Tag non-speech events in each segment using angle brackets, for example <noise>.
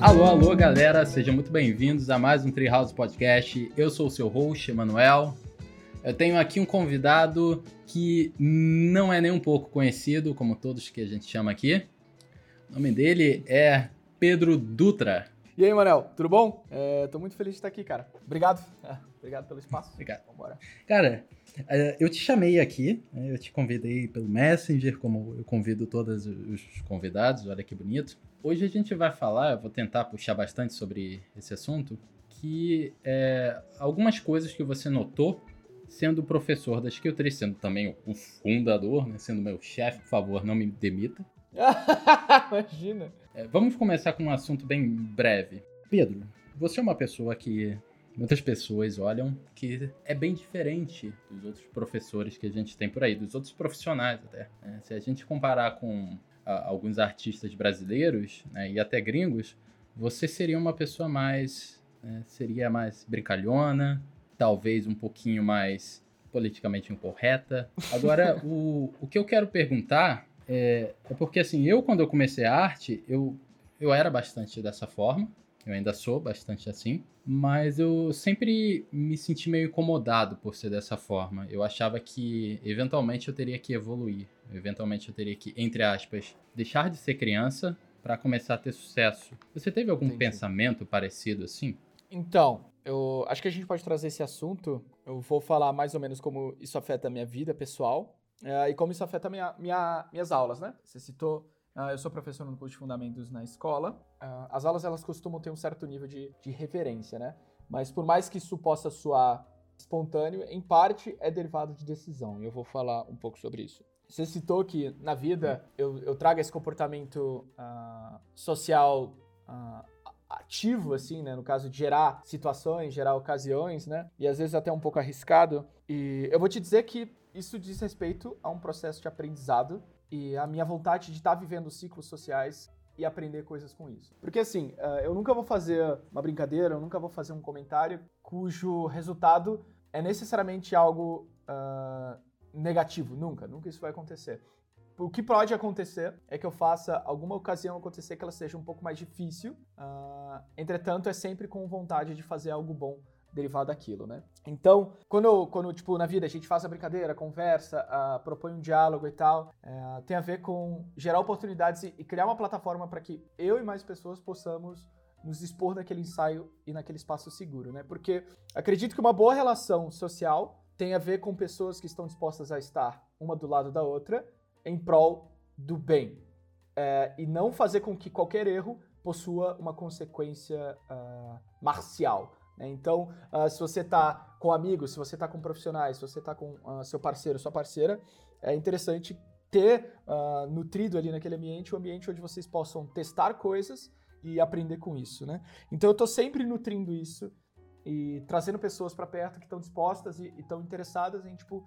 Alô, alô, galera, sejam muito bem-vindos a mais um Treehouse Podcast. Eu sou o seu host, Emanuel. Eu tenho aqui um convidado que não é nem um pouco conhecido, como todos que a gente chama aqui. O nome dele é Pedro Dutra. E aí, Manel, tudo bom? É, tô muito feliz de estar aqui, cara. Obrigado. É, obrigado pelo espaço. Obrigado. Vambora. Cara, eh, eu te chamei aqui, né, eu te convidei pelo Messenger, como eu convido todos os convidados, olha que bonito. Hoje a gente vai falar, eu vou tentar puxar bastante sobre esse assunto, que é, algumas coisas que você notou sendo professor da Skill 3, sendo também o fundador, né, sendo meu chefe, por favor, não me demita. <laughs> Imagina. É, vamos começar com um assunto bem breve. Pedro, você é uma pessoa que muitas pessoas olham que é bem diferente dos outros professores que a gente tem por aí, dos outros profissionais até. né? Se a gente comparar com ah, alguns artistas brasileiros né, e até gringos, você seria uma pessoa mais. né, seria mais brincalhona, talvez um pouquinho mais politicamente incorreta. Agora, <laughs> o, o que eu quero perguntar é, é porque, assim, eu, quando eu comecei a arte, eu, eu era bastante dessa forma. Eu ainda sou bastante assim. Mas eu sempre me senti meio incomodado por ser dessa forma. Eu achava que, eventualmente, eu teria que evoluir. Eventualmente, eu teria que, entre aspas, deixar de ser criança para começar a ter sucesso. Você teve algum Entendi. pensamento parecido assim? Então, eu acho que a gente pode trazer esse assunto. Eu vou falar mais ou menos como isso afeta a minha vida pessoal é, e como isso afeta minha, minha- minhas aulas, né? Você citou, ah, eu sou professor no curso de fundamentos na escola. Ah, as aulas, elas costumam ter um certo nível de, de referência, né? Mas por mais que isso possa soar espontâneo, em parte é derivado de decisão. E eu vou falar um pouco sobre isso. Você citou que na vida eu, eu trago esse comportamento ah, social ativo, assim, né? No caso de gerar situações, gerar ocasiões, né? E às vezes até um pouco arriscado. E eu vou te dizer que isso diz respeito a um processo de aprendizado e a minha vontade de estar vivendo ciclos sociais e aprender coisas com isso. Porque assim, ah, eu nunca vou fazer uma brincadeira, eu nunca vou fazer um comentário cujo resultado é necessariamente algo ah, negativo. Nunca, nunca isso vai acontecer. O que pode acontecer é que eu faça alguma ocasião acontecer que ela seja um pouco mais difícil. ah, entretanto, é sempre com vontade de fazer algo bom derivado daquilo, né? Então, quando, quando tipo, na vida a gente faz a brincadeira, conversa, ah, propõe um diálogo e tal, eh, tem a ver com gerar oportunidades e, e criar uma plataforma para que eu e mais pessoas possamos nos expor naquele ensaio e naquele espaço seguro, né? Porque acredito que uma boa relação social tem a ver com pessoas que estão dispostas a estar uma do lado da outra em prol do bem. É, e não fazer com que qualquer erro possua uma consequência ah, marcial. né? Então, ah, se você está com amigos, se você está com profissionais, se você está com ah, seu parceiro, sua parceira, é interessante ter nutrido ali naquele ambiente um ambiente onde vocês possam testar coisas e aprender com isso, né? Então eu estou sempre nutrindo isso e trazendo pessoas para perto que estão dispostas e estão interessadas em tipo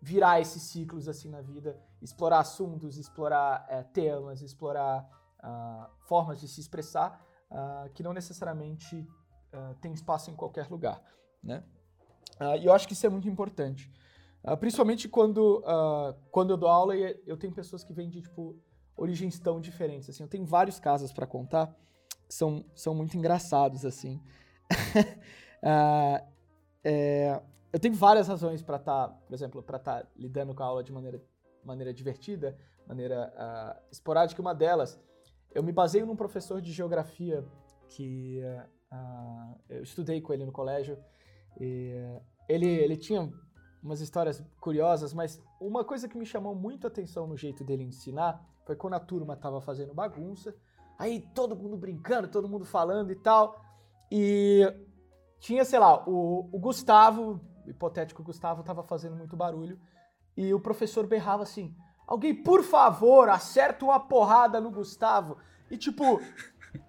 virar esses ciclos assim na vida, explorar assuntos, explorar eh, temas, explorar ah, formas de se expressar ah, que não necessariamente ah, tem espaço em qualquer lugar, né? E eu acho que isso é muito importante, principalmente quando quando eu dou aula e eu tenho pessoas que vêm de tipo origens tão diferentes assim. Eu tenho vários casos para contar que são são muito engraçados assim. <laughs> É, eu tenho várias razões para estar, por exemplo, para estar lidando com a aula de maneira, maneira divertida, maneira ah, esporádica. Uma delas, eu me baseio num professor de geografia que ah, eu estudei com ele no colégio. E ele, ele tinha umas histórias curiosas, mas uma coisa que me chamou muito a atenção no jeito dele ensinar foi quando a turma estava fazendo bagunça, aí todo mundo brincando, todo mundo falando e tal. E tinha, sei lá, o, o Gustavo, hipotético Gustavo, tava fazendo muito barulho. E o professor berrava assim: Alguém, por favor, acerta uma porrada no Gustavo. E tipo,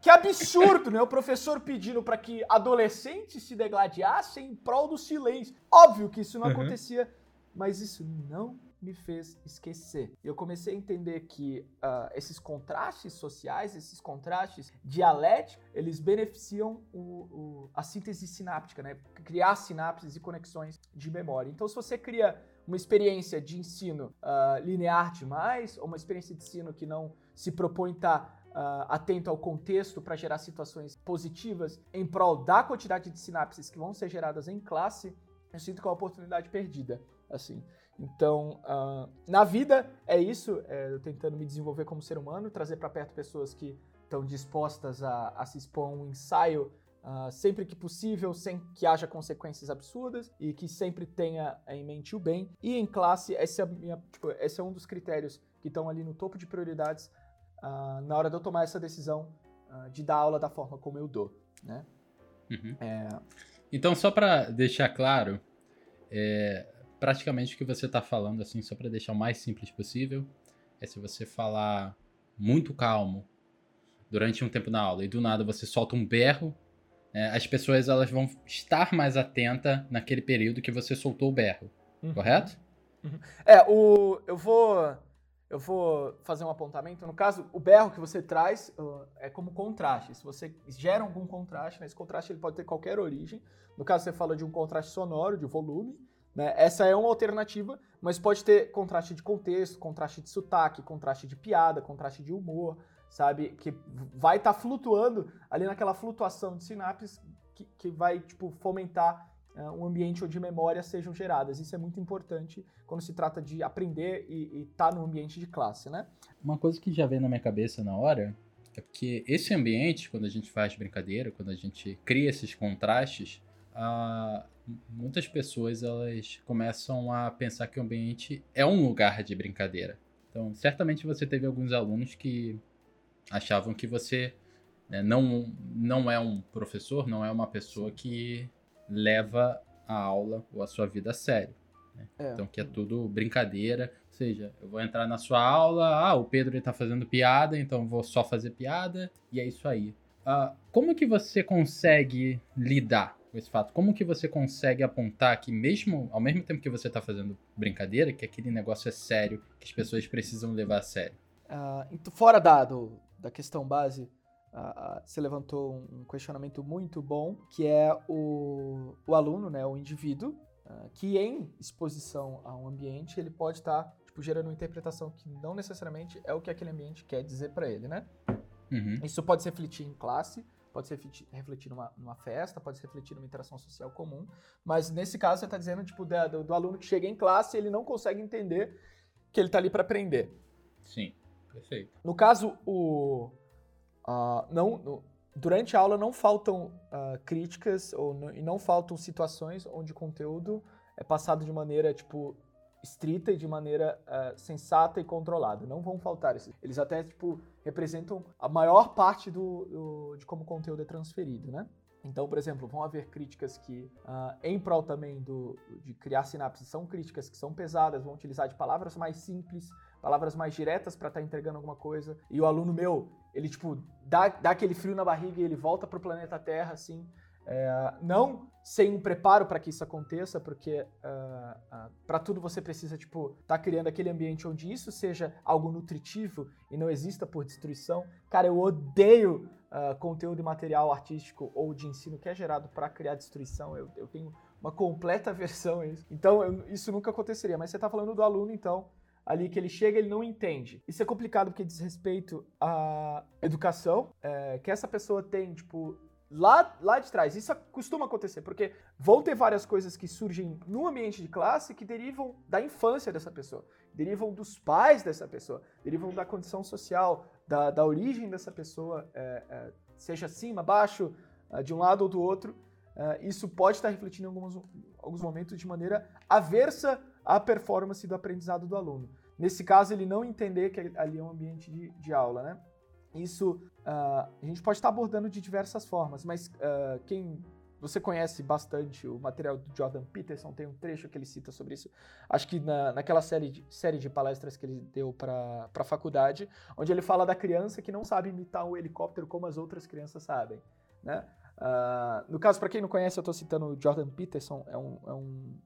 que absurdo, né? O professor pedindo para que adolescentes se degladiassem em prol do silêncio. Óbvio que isso não Uhum. acontecia mas isso não me fez esquecer. Eu comecei a entender que uh, esses contrastes sociais, esses contrastes dialéticos, eles beneficiam o, o, a síntese sináptica, né? Criar sinapses e conexões de memória. Então, se você cria uma experiência de ensino uh, linear demais, ou uma experiência de ensino que não se propõe estar Uh, atento ao contexto para gerar situações positivas em prol da quantidade de sinapses que vão ser geradas em classe, eu sinto que é uma oportunidade perdida, assim. Então, uh, na vida é isso, é, eu tentando me desenvolver como ser humano, trazer para perto pessoas que estão dispostas a, a, se expor a um ensaio uh, sempre que possível, sem que haja consequências absurdas e que sempre tenha em mente o bem. E em classe, esse é, minha, tipo, esse é um dos critérios que estão ali no topo de prioridades uh, na hora de eu tomar essa decisão de dar aula da forma como eu dou, né? Uhum. É... Então, só para deixar claro, é, praticamente o que você está falando, assim, só para deixar o mais simples possível, é se você falar muito calmo durante um tempo na aula e do nada você solta um berro, é, as pessoas elas vão estar mais atentas naquele período que você soltou o berro, uhum. correto? Uhum. É, o, eu vou eu vou fazer um apontamento. No caso, o berro que você traz uh, é como contraste. Se você gera algum contraste, né, esse contraste ele pode ter qualquer origem. No caso, você fala de um contraste sonoro, de volume. Né? Essa é uma alternativa, mas pode ter contraste de contexto, contraste de sotaque, contraste de piada, contraste de humor, sabe? Que vai estar tá flutuando ali naquela flutuação de sinapses que, que vai tipo, fomentar uh, um ambiente onde memórias sejam geradas. Isso é muito importante quando se trata de aprender e estar tá no ambiente de classe, né? Uma coisa que já vem na minha cabeça na hora é porque esse ambiente, quando a gente faz brincadeira, quando a gente cria esses contrastes, uh, muitas pessoas elas começam a pensar que o ambiente é um lugar de brincadeira. Então, certamente você teve alguns alunos que achavam que você né, não, não é um professor, não é uma pessoa que leva a aula ou a sua vida a sério. Né? É. Então, que é tudo brincadeira. Ou seja, eu vou entrar na sua aula, ah, o Pedro está fazendo piada, então vou só fazer piada, e é isso aí. Uh, como que você consegue lidar com esse fato? Como que você consegue apontar que mesmo ao mesmo tempo que você está fazendo brincadeira, que aquele negócio é sério, que as pessoas precisam levar a sério? Uh, fora da, do, da questão base, uh, você levantou um questionamento muito bom, que é o, o aluno, né, o indivíduo, uh, que em exposição a um ambiente, ele pode estar tá, tipo, gerando uma interpretação que não necessariamente é o que aquele ambiente quer dizer para ele, né? Uhum. Isso pode se refletir em classe, pode se refletir numa, numa, festa, pode se refletir numa interação social comum, mas nesse caso você está dizendo tipo do, do, aluno que chega em classe e ele não consegue entender que ele está ali para aprender. Sim, perfeito. No caso o uh, não no, durante a aula não faltam uh, críticas ou não, e não faltam situações onde o conteúdo é passado de maneira tipo estrita e de maneira uh, sensata e controlada. Não vão faltar esses. Eles até, tipo, representam a maior parte do, do, de como o conteúdo é transferido, né? Então, por exemplo, vão haver críticas que, uh, em prol também do, de criar sinapses, são críticas que são pesadas, vão utilizar de palavras mais simples, palavras mais diretas para estar tá entregando alguma coisa. E o aluno meu, ele, tipo, dá, dá aquele frio na barriga e ele volta pro planeta Terra, assim, é, não sem um preparo para que isso aconteça, porque uh, uh, para tudo você precisa, tipo, estar tá criando aquele ambiente onde isso seja algo nutritivo e não exista por destruição. Cara, eu odeio uh, conteúdo e material artístico ou de ensino que é gerado para criar destruição. Eu, eu, tenho uma completa <laughs> aversão a isso. Então, eu, isso nunca aconteceria. Mas você está falando do aluno, então, ali que ele chega ele não entende. Isso é complicado porque diz respeito à educação, é, que essa pessoa tem, tipo, lá, lá de trás. Isso costuma acontecer, porque vão ter várias coisas que surgem no ambiente de classe que derivam da infância dessa pessoa, derivam dos pais dessa pessoa, derivam da condição social, da, da origem dessa pessoa, é, é, seja acima, abaixo, é, de um lado ou do outro. É, isso pode estar refletindo em alguns, alguns momentos de maneira aversa à performance do aprendizado do aluno. Nesse caso, ele não entender que ali é um ambiente de, de aula, né? Isso uh, a gente pode estar abordando de diversas formas, mas uh, quem você conhece bastante o material do Jordan Peterson, tem um trecho que ele cita sobre isso, acho que na, naquela série de, série de palestras que ele deu para a faculdade, onde ele fala da criança que não sabe imitar um helicóptero como as outras crianças sabem. Né? Uh, no caso, para quem não conhece, eu estou citando o Jordan Peterson, é um, é um,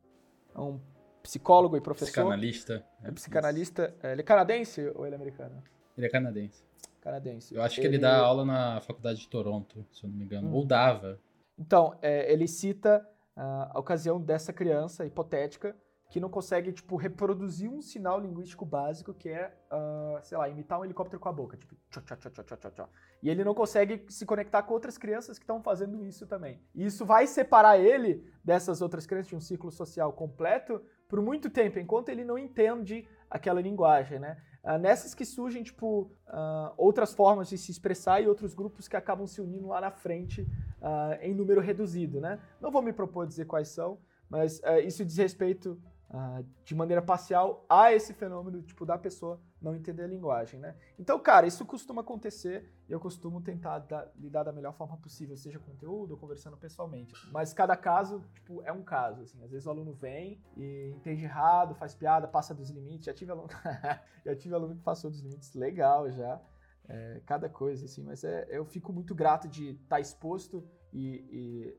é um psicólogo e professor. Psicanalista. É psicanalista. Ele é canadense ou ele é americano? Ele é canadense. Canadense. Eu acho que ele dá aula na faculdade de Toronto, se eu não me engano. Hum. Ou dava. Então, é, ele cita ah, a ocasião dessa criança hipotética que não consegue, tipo, reproduzir um sinal linguístico básico que é, ah, sei lá, imitar um helicóptero com a boca, tipo, tchó, tchó, tchó, tchó, tchó, tchó. E ele não consegue se conectar com outras crianças que estão fazendo isso também. E isso vai separar ele dessas outras crianças de um ciclo social completo por muito tempo, enquanto ele não entende aquela linguagem, né? Ah, nessas que surgem, tipo, ah, outras formas de se expressar e outros grupos que acabam se unindo lá na frente ah, em número reduzido, né? Não vou me propor dizer quais são, mas isso diz respeito ah, de maneira parcial a esse fenômeno, tipo, da pessoa não entender a linguagem, né? Então, cara, isso costuma acontecer e eu costumo tentar da- lidar da melhor forma possível, seja conteúdo ou conversando pessoalmente. Mas cada caso, tipo, é um caso, assim. Às vezes o aluno vem e entende errado, faz piada, passa dos limites. Já tive aluno, <laughs> já tive aluno que passou dos limites, legal já. É, cada coisa, assim. Mas é, eu fico muito grato de estar exposto e, e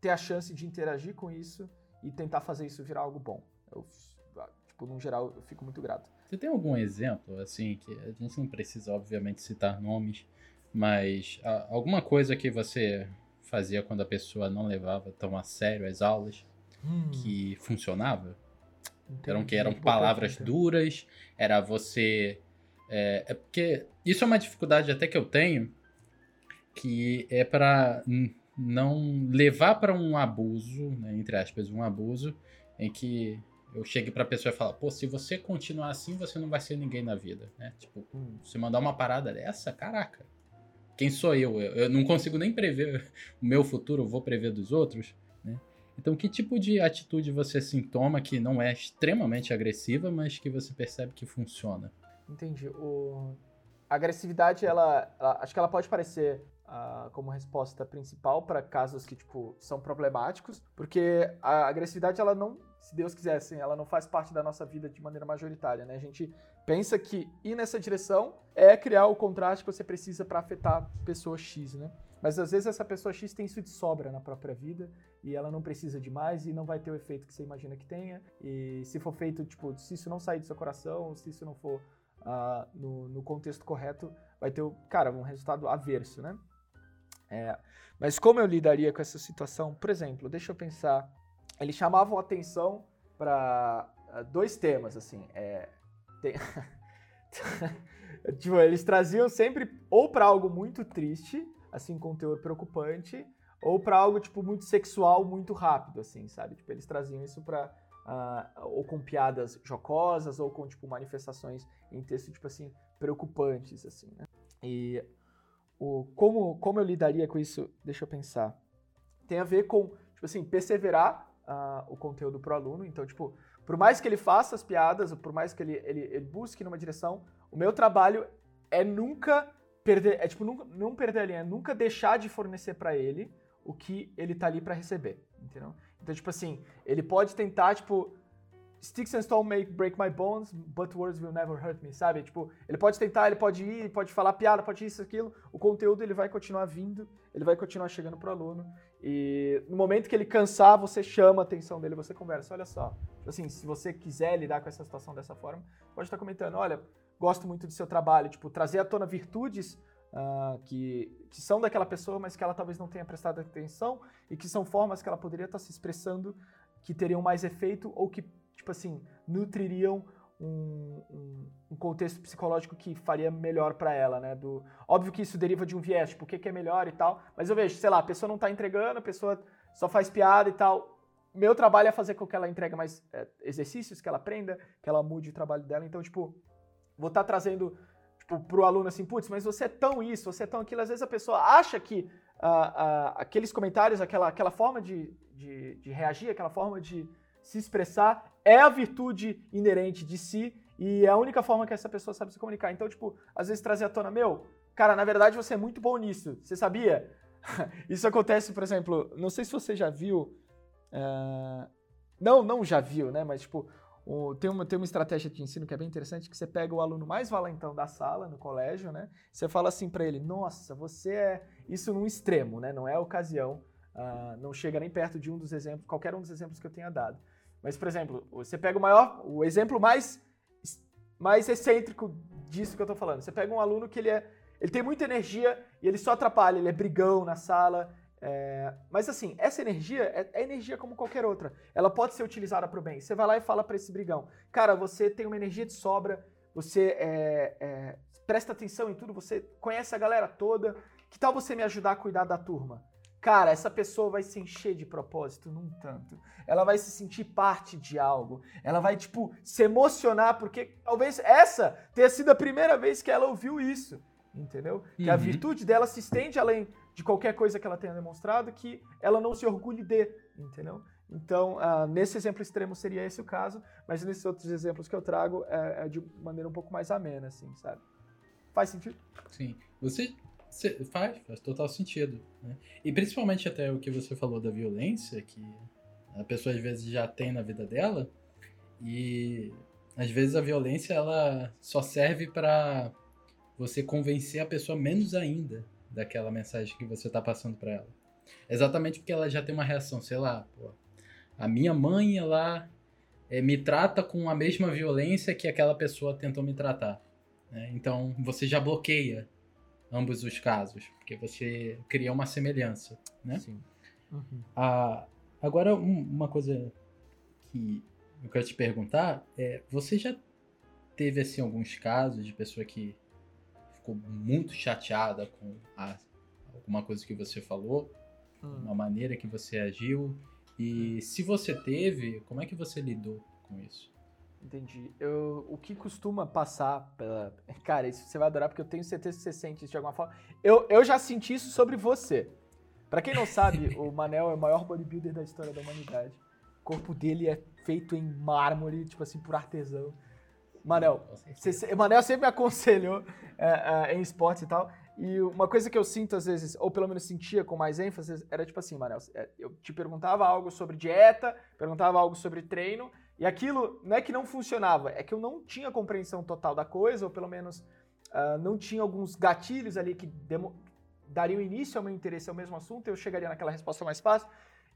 ter a chance de interagir com isso e tentar fazer isso virar algo bom. Eu, tipo, no geral, eu fico muito grato. Você tem algum exemplo, assim, que a gente não precisa, obviamente, citar nomes, mas ah, alguma coisa que você fazia quando a pessoa não levava tão a sério as aulas, que funcionava? Eram que eram palavras duras, era você. É, é porque isso é uma dificuldade até que eu tenho, que é para não levar para um abuso, né, entre aspas, um abuso, em que eu chegue pra pessoa e falar, pô, se você continuar assim, você não vai ser ninguém na vida, né? Tipo, Hum. você mandar uma parada dessa, caraca. Quem sou eu? Eu, eu não consigo nem prever o meu futuro, eu vou prever dos outros, né? Então, que tipo de atitude você sintoma que não é extremamente agressiva, mas que você percebe que funciona? Entendi. O... A agressividade, ela, ela- acho que ela pode parecer ah, como resposta principal para casos que, tipo, são problemáticos, porque a agressividade, ela não, se Deus quiser, assim, ela não faz parte da nossa vida de maneira majoritária, né? A gente pensa que ir nessa direção é criar o contraste que você precisa para afetar pessoa X, né? Mas às vezes essa pessoa X tem isso de sobra na própria vida e ela não precisa de mais e não vai ter o efeito que você imagina que tenha. E se for feito, tipo, se isso não sair do seu coração, se isso não for ah, no, no contexto correto, vai ter, cara, um resultado averso, né? É, mas como eu lidaria com essa situação? Por exemplo, deixa eu pensar. Eles chamavam atenção para dois temas, assim. É, tem- <laughs> tipo, eles traziam sempre ou para algo muito triste, assim, com teor preocupante, ou para algo, tipo, muito sexual, muito rápido, assim, sabe? Tipo, eles traziam isso para ah, ou com piadas jocosas, ou com, tipo, manifestações em texto, tipo assim, preocupantes, assim, né? E o, como, como eu lidaria com isso, deixa eu pensar. Tem a ver com, tipo assim, perseverar ah, o conteúdo pro aluno. Então, tipo, por mais que ele faça as piadas, ou por mais que ele, ele, ele busque numa direção, o meu trabalho é nunca perder, é tipo, nunca, não perder a linha, é nunca deixar de fornecer para ele o que ele tá ali para receber, entendeu? Então, tipo assim, ele pode tentar, tipo, Sticks and Stone may break my bones, but words will never hurt me, sabe? Tipo, ele pode tentar, ele pode ir, ele pode falar piada, pode isso, aquilo. O conteúdo ele vai continuar vindo, ele vai continuar chegando pro aluno. E no momento que ele cansar, você chama a atenção dele, você conversa. Olha só, tipo assim, se você quiser lidar com essa situação dessa forma, pode estar comentando, olha, gosto muito do seu trabalho, tipo, trazer à tona virtudes ah, que, que são daquela pessoa, mas que ela talvez não tenha prestado atenção e que são formas que ela poderia estar se expressando que teriam mais efeito ou que, tipo assim, nutririam um, um- um contexto psicológico que faria melhor pra ela, né? Do, óbvio que isso deriva de um viés, tipo, o que, que é melhor e tal, mas eu vejo, sei lá, a pessoa não tá entregando, a pessoa só faz piada e tal. Meu trabalho é fazer com que ela entregue mais é, exercícios, que ela aprenda, que ela mude o trabalho dela. Então, tipo, vou estar trazendo tipo, pro aluno assim, putz, mas você é tão isso, você é tão aquilo. Às vezes a pessoa acha que ah, ah, aqueles comentários, aquela, aquela forma de, de, de reagir, aquela forma de se expressar é a virtude inerente de si e é a única forma que essa pessoa sabe se comunicar. Então, tipo, às vezes trazer à tona, meu, cara, na verdade você é muito bom nisso, você sabia? <laughs> Isso acontece, por exemplo, não sei se você já viu, ah, não, não já viu, né, mas tipo, o- tem, uma, tem uma estratégia de ensino que é bem interessante, que você pega o aluno mais valentão da sala, no colégio, né? Você fala assim pra ele, nossa, você é... Isso num extremo, né? Não é ocasião, ah, não chega nem perto de um dos exemplos, qualquer um dos exemplos que eu tenha dado. Mas, por exemplo, você pega o maior, o exemplo mais, mais excêntrico disso que eu tô falando. Você pega um aluno que ele é, ele tem muita energia e ele só atrapalha, ele é brigão na sala. É, mas assim, essa energia é, é, energia como qualquer outra. Ela pode ser utilizada para o bem. Você vai lá e fala para esse brigão, cara, você tem uma energia de sobra, você é, é, presta atenção em tudo, você conhece a galera toda. Que tal você me ajudar a cuidar da turma? Cara, essa pessoa vai se encher de propósito num tanto. Ela vai se sentir parte de algo. Ela vai, tipo, se emocionar, porque talvez essa tenha sido a primeira vez que ela ouviu isso. Entendeu? Uhum. Que a uhum. virtude dela se estende além de qualquer coisa que ela tenha demonstrado, que ela não se orgulhe de. Entendeu? Então, uh, nesse exemplo extremo seria esse o caso, mas nesses outros exemplos que eu trago é, é de maneira um pouco mais amena, assim, sabe? Faz sentido? Sim. Você Faz, faz total sentido. Né? E principalmente até o que você falou da violência, que a pessoa às vezes já tem na vida dela, e às vezes a violência ela só serve para você convencer a pessoa menos ainda daquela mensagem que você está passando para ela. Exatamente porque ela já tem uma reação, sei lá, pô, a minha mãe ela é, me trata com a mesma violência que aquela pessoa tentou me tratar. Né? Então você já bloqueia ambos os casos, porque você cria uma semelhança, né? Sim. Uhum. Ah, agora, um, uma coisa que eu quero te perguntar é, você já teve, assim, alguns casos de pessoa que ficou muito chateada com a, alguma coisa que você falou, hum. uma maneira que você agiu, e se você teve, como é que você lidou com isso? Entendi. Eu, o que costuma passar pela. Cara, isso você vai adorar porque eu tenho certeza que você sente isso de alguma forma. Eu, eu já senti isso sobre você. Para quem não sabe, <laughs> o Manel é o maior bodybuilder da história da humanidade. O corpo dele é feito em mármore, tipo assim, por artesão. Manel, você, Manel sempre me aconselhou é, é, em esportes e tal. E uma coisa que eu sinto às vezes, ou pelo menos sentia com mais ênfase, era tipo assim, Manel, é, eu te perguntava algo sobre dieta, perguntava algo sobre treino, e aquilo não é que não funcionava, é que eu não tinha compreensão total da coisa, ou pelo menos uh, não tinha alguns gatilhos ali que dariam início ao meu interesse ao mesmo assunto, eu chegaria naquela resposta mais fácil,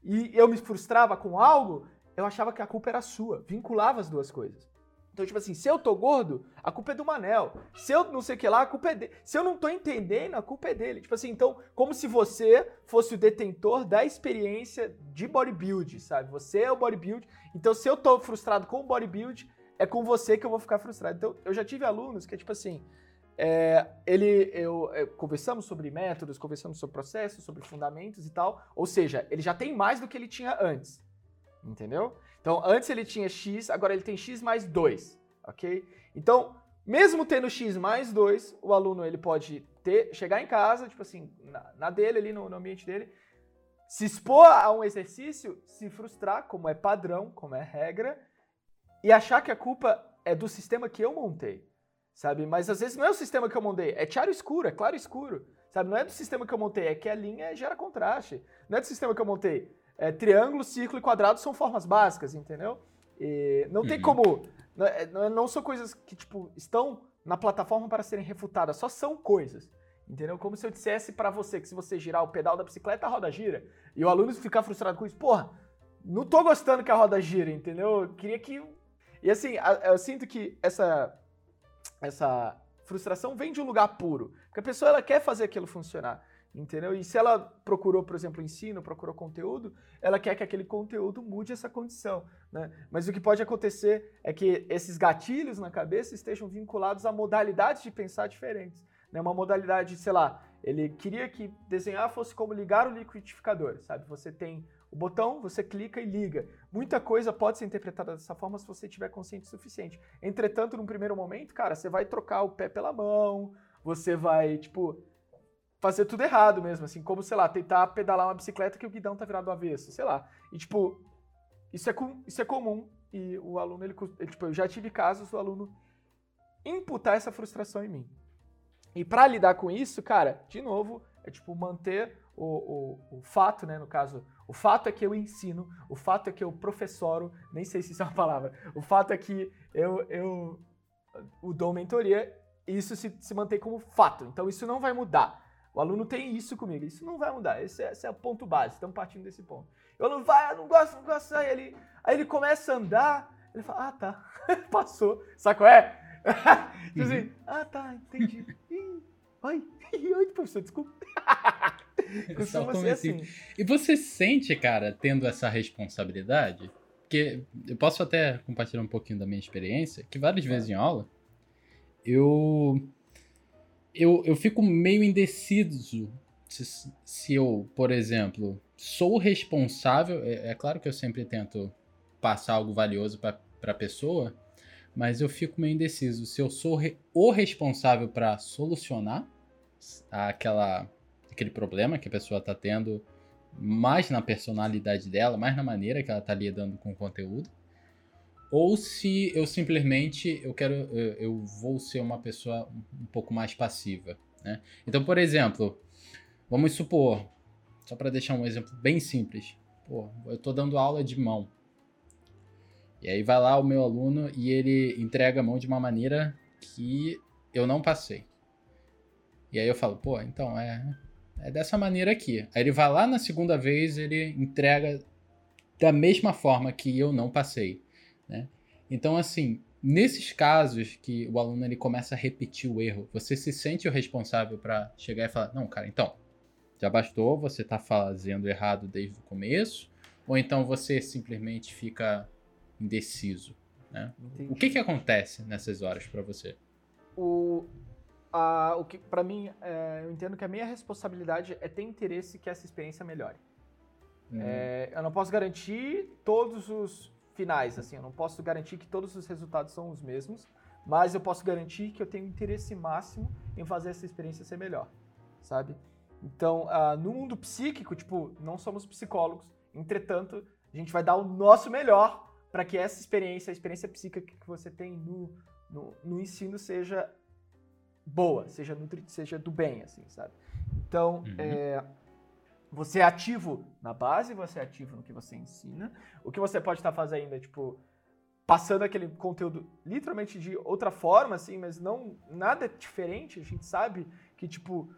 e eu me frustrava com algo, eu achava que a culpa era sua, vinculava as duas coisas. Então, tipo assim, se eu tô gordo, a culpa é do Manel. Se eu não sei o que lá, a culpa é dele. Se eu não tô entendendo, a culpa é dele. Tipo assim, então, como se você fosse o detentor da experiência de bodybuild, sabe? Você é o bodybuild. Então, se eu tô frustrado com o bodybuild, é com você que eu vou ficar frustrado. Então, eu já tive alunos que é tipo assim, é, ele, eu, eu, conversamos sobre métodos, conversamos sobre processos, sobre fundamentos e tal. Ou seja, ele já tem mais do que ele tinha antes. Entendeu? Então, antes ele tinha x, agora ele tem x mais 2, ok? Então, mesmo tendo x mais 2, o aluno ele pode ter, chegar em casa, tipo assim, na, na dele, ali no, no ambiente dele, se expor a um exercício, se frustrar, como é padrão, como é regra, e achar que a culpa é do sistema que eu montei, sabe? Mas às vezes não é o sistema que eu montei, é claro escuro, é claro escuro, sabe? Não é do sistema que eu montei, é que a linha gera contraste. Não é do sistema que eu montei, é, triângulo, círculo e quadrado são formas básicas, entendeu? E não tem uhum. como. É, não, não são coisas que, tipo, estão na plataforma para serem refutadas, só são coisas. Entendeu? Como se eu dissesse para você que se você girar o pedal da bicicleta, a roda gira. E o aluno ficar frustrado com isso, porra, não tô gostando que a roda gira, entendeu? Eu queria que. E assim, eu sinto que essa, essa frustração vem de um lugar puro. Porque a pessoa ela quer fazer aquilo funcionar. Entendeu? E se ela procurou, por exemplo, ensino, procurou conteúdo, ela quer que aquele conteúdo mude essa condição. Né? Mas o que pode acontecer é que esses gatilhos na cabeça estejam vinculados a modalidades de pensar diferentes. Né? Uma modalidade, sei lá, ele queria que desenhar fosse como ligar o liquidificador, sabe? Você tem o botão, você clica e liga. Muita coisa pode ser interpretada dessa forma se você tiver consciente o suficiente. Entretanto, num primeiro momento, cara, você vai trocar o pé pela mão, você vai, tipo, fazer tudo errado mesmo, assim, como, sei lá, tentar pedalar uma bicicleta que o guidão tá virado do avesso, sei lá. E, tipo, isso é, isso é comum e o aluno, ele, ele, tipo, eu já tive casos do aluno imputar essa frustração em mim. E para lidar com isso, cara, de novo, é tipo manter o, o, o, fato, né? No caso, o fato é que eu ensino, o fato é que eu professoro, nem sei se isso é uma palavra, o fato é que eu, eu, eu dou mentoria, isso se, se mantém como fato. Então isso não vai mudar. O aluno tem isso comigo. Isso não vai mudar. Esse é, esse é o ponto base. Estamos partindo desse ponto. O aluno vai, não gosta, não gosta. Aí ele, aí ele começa a andar. Ele fala, ah, tá. <laughs> Passou. Sabe qual é? <laughs> tipo assim, Uhum. ah, tá, entendi. Ih, Oi, <laughs> oi, professor, desculpa. Só assim. assim. E você sente, cara, tendo essa responsabilidade? Porque eu posso até compartilhar um pouquinho da minha experiência, que várias vezes em aula, eu, eu, eu fico meio indeciso se, se eu, por exemplo, sou responsável. É, é claro que eu sempre tento passar algo valioso para a pessoa, mas eu fico meio indeciso se eu sou re- o responsável para solucionar aquela, aquele problema que a pessoa está tendo mais na personalidade dela, mais na maneira que ela tá lidando com o conteúdo, ou se eu simplesmente eu quero eu, eu vou ser uma pessoa um pouco mais passiva, né? Então, por exemplo, vamos supor, só para deixar um exemplo bem simples, pô, eu tô dando aula de mão. E aí vai lá o meu aluno e ele entrega a mão de uma maneira que eu não passei. E aí eu falo, pô, então é é dessa maneira aqui. Aí ele vai lá na segunda vez, ele entrega da mesma forma que eu não passei, né? Então, assim, nesses casos que o aluno ele começa a repetir o erro, você se sente o responsável para chegar e falar: "Não, cara, então, já bastou, você tá fazendo errado desde o começo", ou então você simplesmente fica indeciso, né? O que que acontece nessas horas para você? o, a, o que para mim é, eu entendo que a minha responsabilidade é ter interesse que essa experiência melhore. É, eu não posso garantir todos os finais, assim, eu não posso garantir que todos os resultados são os mesmos, mas eu posso garantir que eu tenho interesse máximo em fazer essa experiência ser melhor, sabe? Então, ah, no mundo psíquico, tipo, não somos psicólogos, entretanto, a gente vai dar o nosso melhor para que essa experiência, a experiência psíquica que você tem no, no, no ensino seja boa, seja, nutri, seja do bem, assim, sabe? Então, Uhum. é, você é ativo na base, você é ativo no que você ensina. O que você pode estar fazendo é, tipo, passando aquele conteúdo literalmente de outra forma, assim, mas não nada diferente. A gente sabe que, tipo,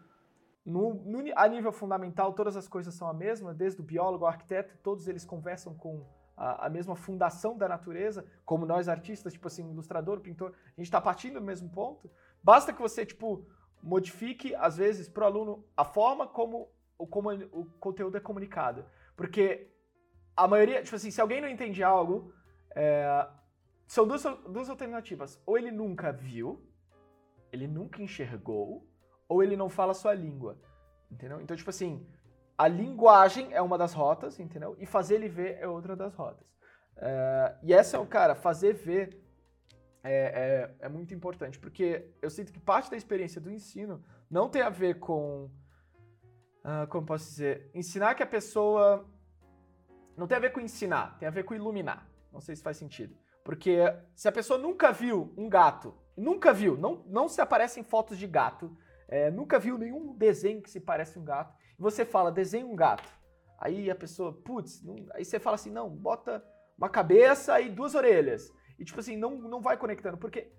no, no a nível fundamental, todas as coisas são a mesma, desde o biólogo ao arquiteto, todos eles conversam com a, a mesma fundação da natureza, como nós artistas, tipo assim, ilustrador, pintor, a gente está partindo do mesmo ponto. Basta que você, tipo, modifique, às vezes, para o aluno a forma como o, como o conteúdo é comunicado. Porque a maioria, tipo assim, se alguém não entende algo, é, são duas, duas alternativas. Ou ele nunca viu, ele nunca enxergou, ou ele não fala a sua língua. Entendeu? Então, tipo assim, a linguagem é uma das rotas, entendeu? E fazer ele ver é outra das rotas. É, e essa é o cara, fazer ver é, é, é muito importante, porque eu sinto que parte da experiência do ensino não tem a ver com. Ah, como posso dizer? Ensinar que a pessoa. Não tem a ver com ensinar, tem a ver com iluminar. Não sei se faz sentido. Porque se a pessoa nunca viu um gato, nunca viu, não, não se aparecem fotos de gato, é, nunca viu nenhum desenho que se parece um gato, e você fala, desenha um gato. Aí a pessoa, putz, aí você fala assim, não, bota uma cabeça e duas orelhas. E tipo assim, não, não vai conectando, porque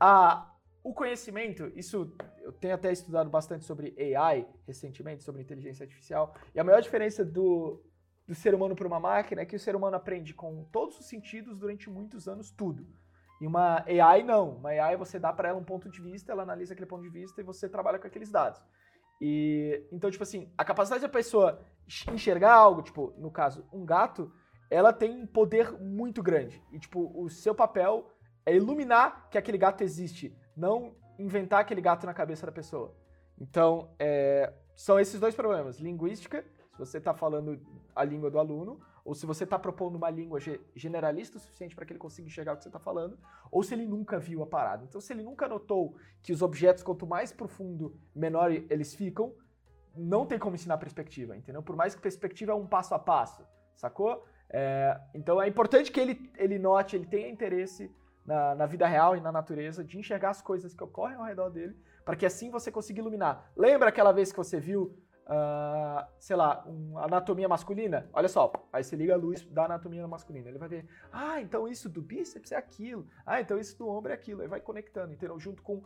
a, o conhecimento, isso eu tenho até estudado bastante sobre AI recentemente, sobre inteligência artificial, e a maior diferença do, do ser humano para uma máquina é que o ser humano aprende com todos os sentidos durante muitos anos tudo. E uma AI não. Uma AI você dá para ela um ponto de vista, ela analisa aquele ponto de vista e você trabalha com aqueles dados. E então, tipo assim, a capacidade da pessoa enxergar algo, tipo, no caso, um gato, ela tem um poder muito grande. E tipo, o seu papel é iluminar que aquele gato existe, não inventar aquele gato na cabeça da pessoa. Então, é, são esses dois problemas: linguística, se você está falando a língua do aluno, ou se você está propondo uma língua ge- generalista o suficiente para que ele consiga enxergar o que você está falando, ou se ele nunca viu a parada. Então, se ele nunca notou que os objetos, quanto mais profundo, menor eles ficam, não tem como ensinar perspectiva, entendeu? Por mais que perspectiva é um passo a passo, sacou? É, então é importante que ele, ele note, ele tenha interesse na, na vida real e na natureza, de enxergar as coisas que ocorrem ao redor dele, para que assim você consiga iluminar. Lembra aquela vez que você viu, ah, sei lá, uma anatomia masculina? Olha só, aí você liga a luz da anatomia masculina, ele vai ver, ah, então isso do bíceps é aquilo, ah, então isso do ombro é aquilo, aí vai conectando, entendeu? Junto com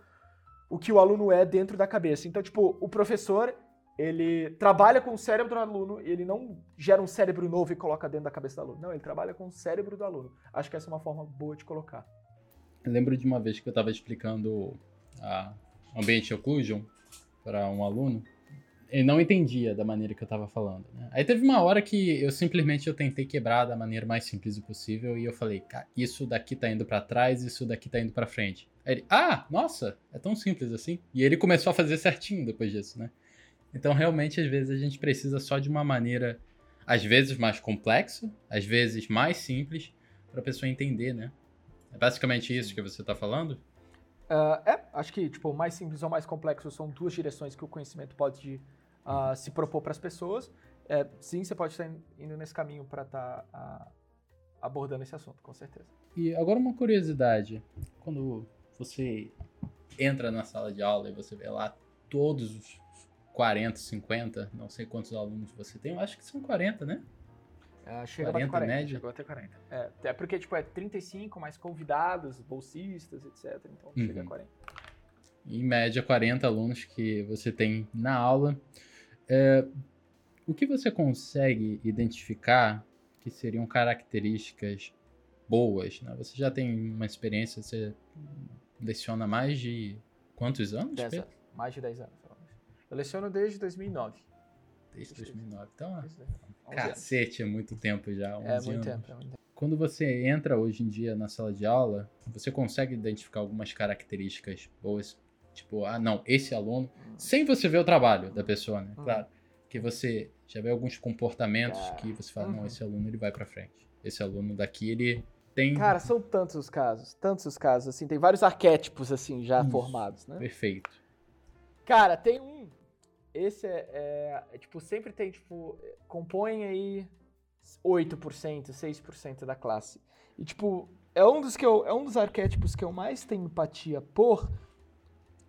o que o aluno é dentro da cabeça. Então, tipo, o professor, ele trabalha com o cérebro do aluno e ele não gera um cérebro novo e coloca dentro da cabeça do aluno. Não, ele trabalha com o cérebro do aluno. Acho que essa é uma forma boa de colocar. Eu lembro de uma vez que eu estava explicando a Ambiente Occlusion para um aluno. Ele não entendia da maneira que eu estava falando. Né? Aí teve uma hora que eu simplesmente eu tentei quebrar da maneira mais simples possível e eu falei, cara, isso daqui tá indo para trás, isso daqui tá indo para frente. Aí ele, ah, nossa, é tão simples assim. E ele começou a fazer certinho depois disso, né? Então, realmente, às vezes a gente precisa só de uma maneira, às vezes mais complexa, às vezes mais simples, para a pessoa entender, né? É basicamente isso que você está falando? Uh, é, acho que tipo mais simples ou mais complexo são duas direções que o conhecimento pode uh, se propor para as pessoas. É, sim, você pode estar indo nesse caminho para estar tá, uh, abordando esse assunto, com certeza. E agora uma curiosidade, quando você entra na sala de aula e você vê lá todos os 40, 50, não sei quantos alunos você tem, eu acho que são 40, né? É, chega 40, a 40, média. Chegou até 40. É, é porque, tipo, é 35 mais convidados, bolsistas, etc. Então uhum. chega a 40. Em média, 40 alunos que você tem na aula. É, o que você consegue identificar que seriam características boas? Né? Você já tem uma experiência, você leciona mais de quantos anos? 10 anos. Mais de 10 anos. Eu leciono desde 2009. Desde 2009. Então, cacete, é muito tempo já. É muito, tempo, é muito tempo. Quando você entra hoje em dia na sala de aula, você consegue identificar algumas características boas? Tipo, ah, não, esse aluno, hum. sem você ver o trabalho da pessoa, né? Hum. Claro. Que você já vê alguns comportamentos é. que você fala, não, uhum. esse aluno ele vai para frente. Esse aluno daqui, ele tem. Cara, são tantos os casos, tantos os casos, assim, tem vários arquétipos, assim, já Isso. formados, né? Perfeito. Cara, tem um esse é, é, é, tipo, sempre tem, tipo, compõe aí 8%, 6% da classe. E, tipo, é um dos que eu, é um dos arquétipos que eu mais tenho empatia por,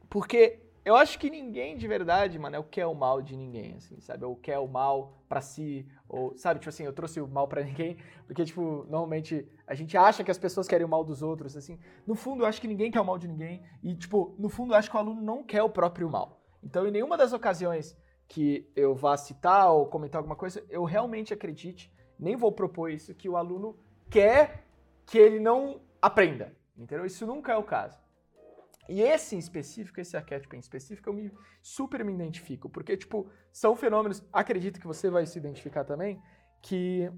porque eu acho que ninguém de verdade, mano, é o que é o mal de ninguém, assim, sabe? Ou quer o mal para si, ou, sabe, tipo assim, eu trouxe o mal para <laughs> ninguém, porque, tipo, normalmente a gente acha que as pessoas querem o mal dos outros, assim. No fundo, eu acho que ninguém quer o mal de ninguém, e, tipo, no fundo, eu acho que o aluno não quer o próprio mal. Então, em nenhuma das ocasiões que eu vá citar ou comentar alguma coisa, eu realmente acredite, nem vou propor isso, que o aluno quer que ele não aprenda. Entendeu? Isso nunca é o caso. E esse em específico, esse arquétipo em específico, eu me super me identifico, porque, tipo, são fenômenos, acredito que você vai se identificar também, que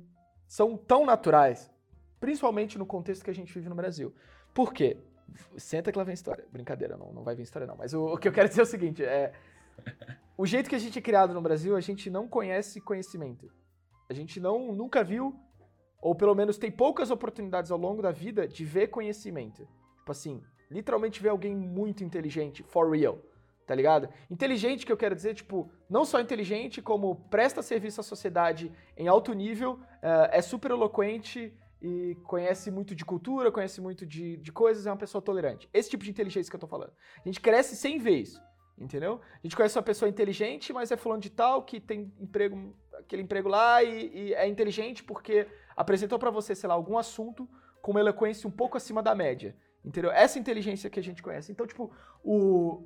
são tão naturais, principalmente no contexto que a gente vive no Brasil. Por quê? Senta que lá vem história. Brincadeira, não, não vai vir história não. Mas o, o que eu quero dizer é o seguinte, é... O jeito que a gente é criado no Brasil, a gente não conhece conhecimento. A gente não nunca viu, ou pelo menos tem poucas oportunidades ao longo da vida de ver conhecimento. Tipo assim, literalmente ver alguém muito inteligente, for real, tá ligado? Inteligente que eu quero dizer, tipo, não só inteligente, como presta serviço à sociedade em alto nível, é super eloquente, e conhece muito de cultura, conhece muito de, de coisas, é uma pessoa tolerante. Esse tipo de inteligência que eu tô falando. A gente cresce sem ver isso, entendeu? A gente conhece uma pessoa inteligente, mas é fulano de tal, que tem emprego, aquele emprego lá e, e é inteligente porque apresentou para você, sei lá, algum assunto com uma eloquência um pouco acima da média, entendeu? Essa inteligência que a gente conhece. Então, tipo, o...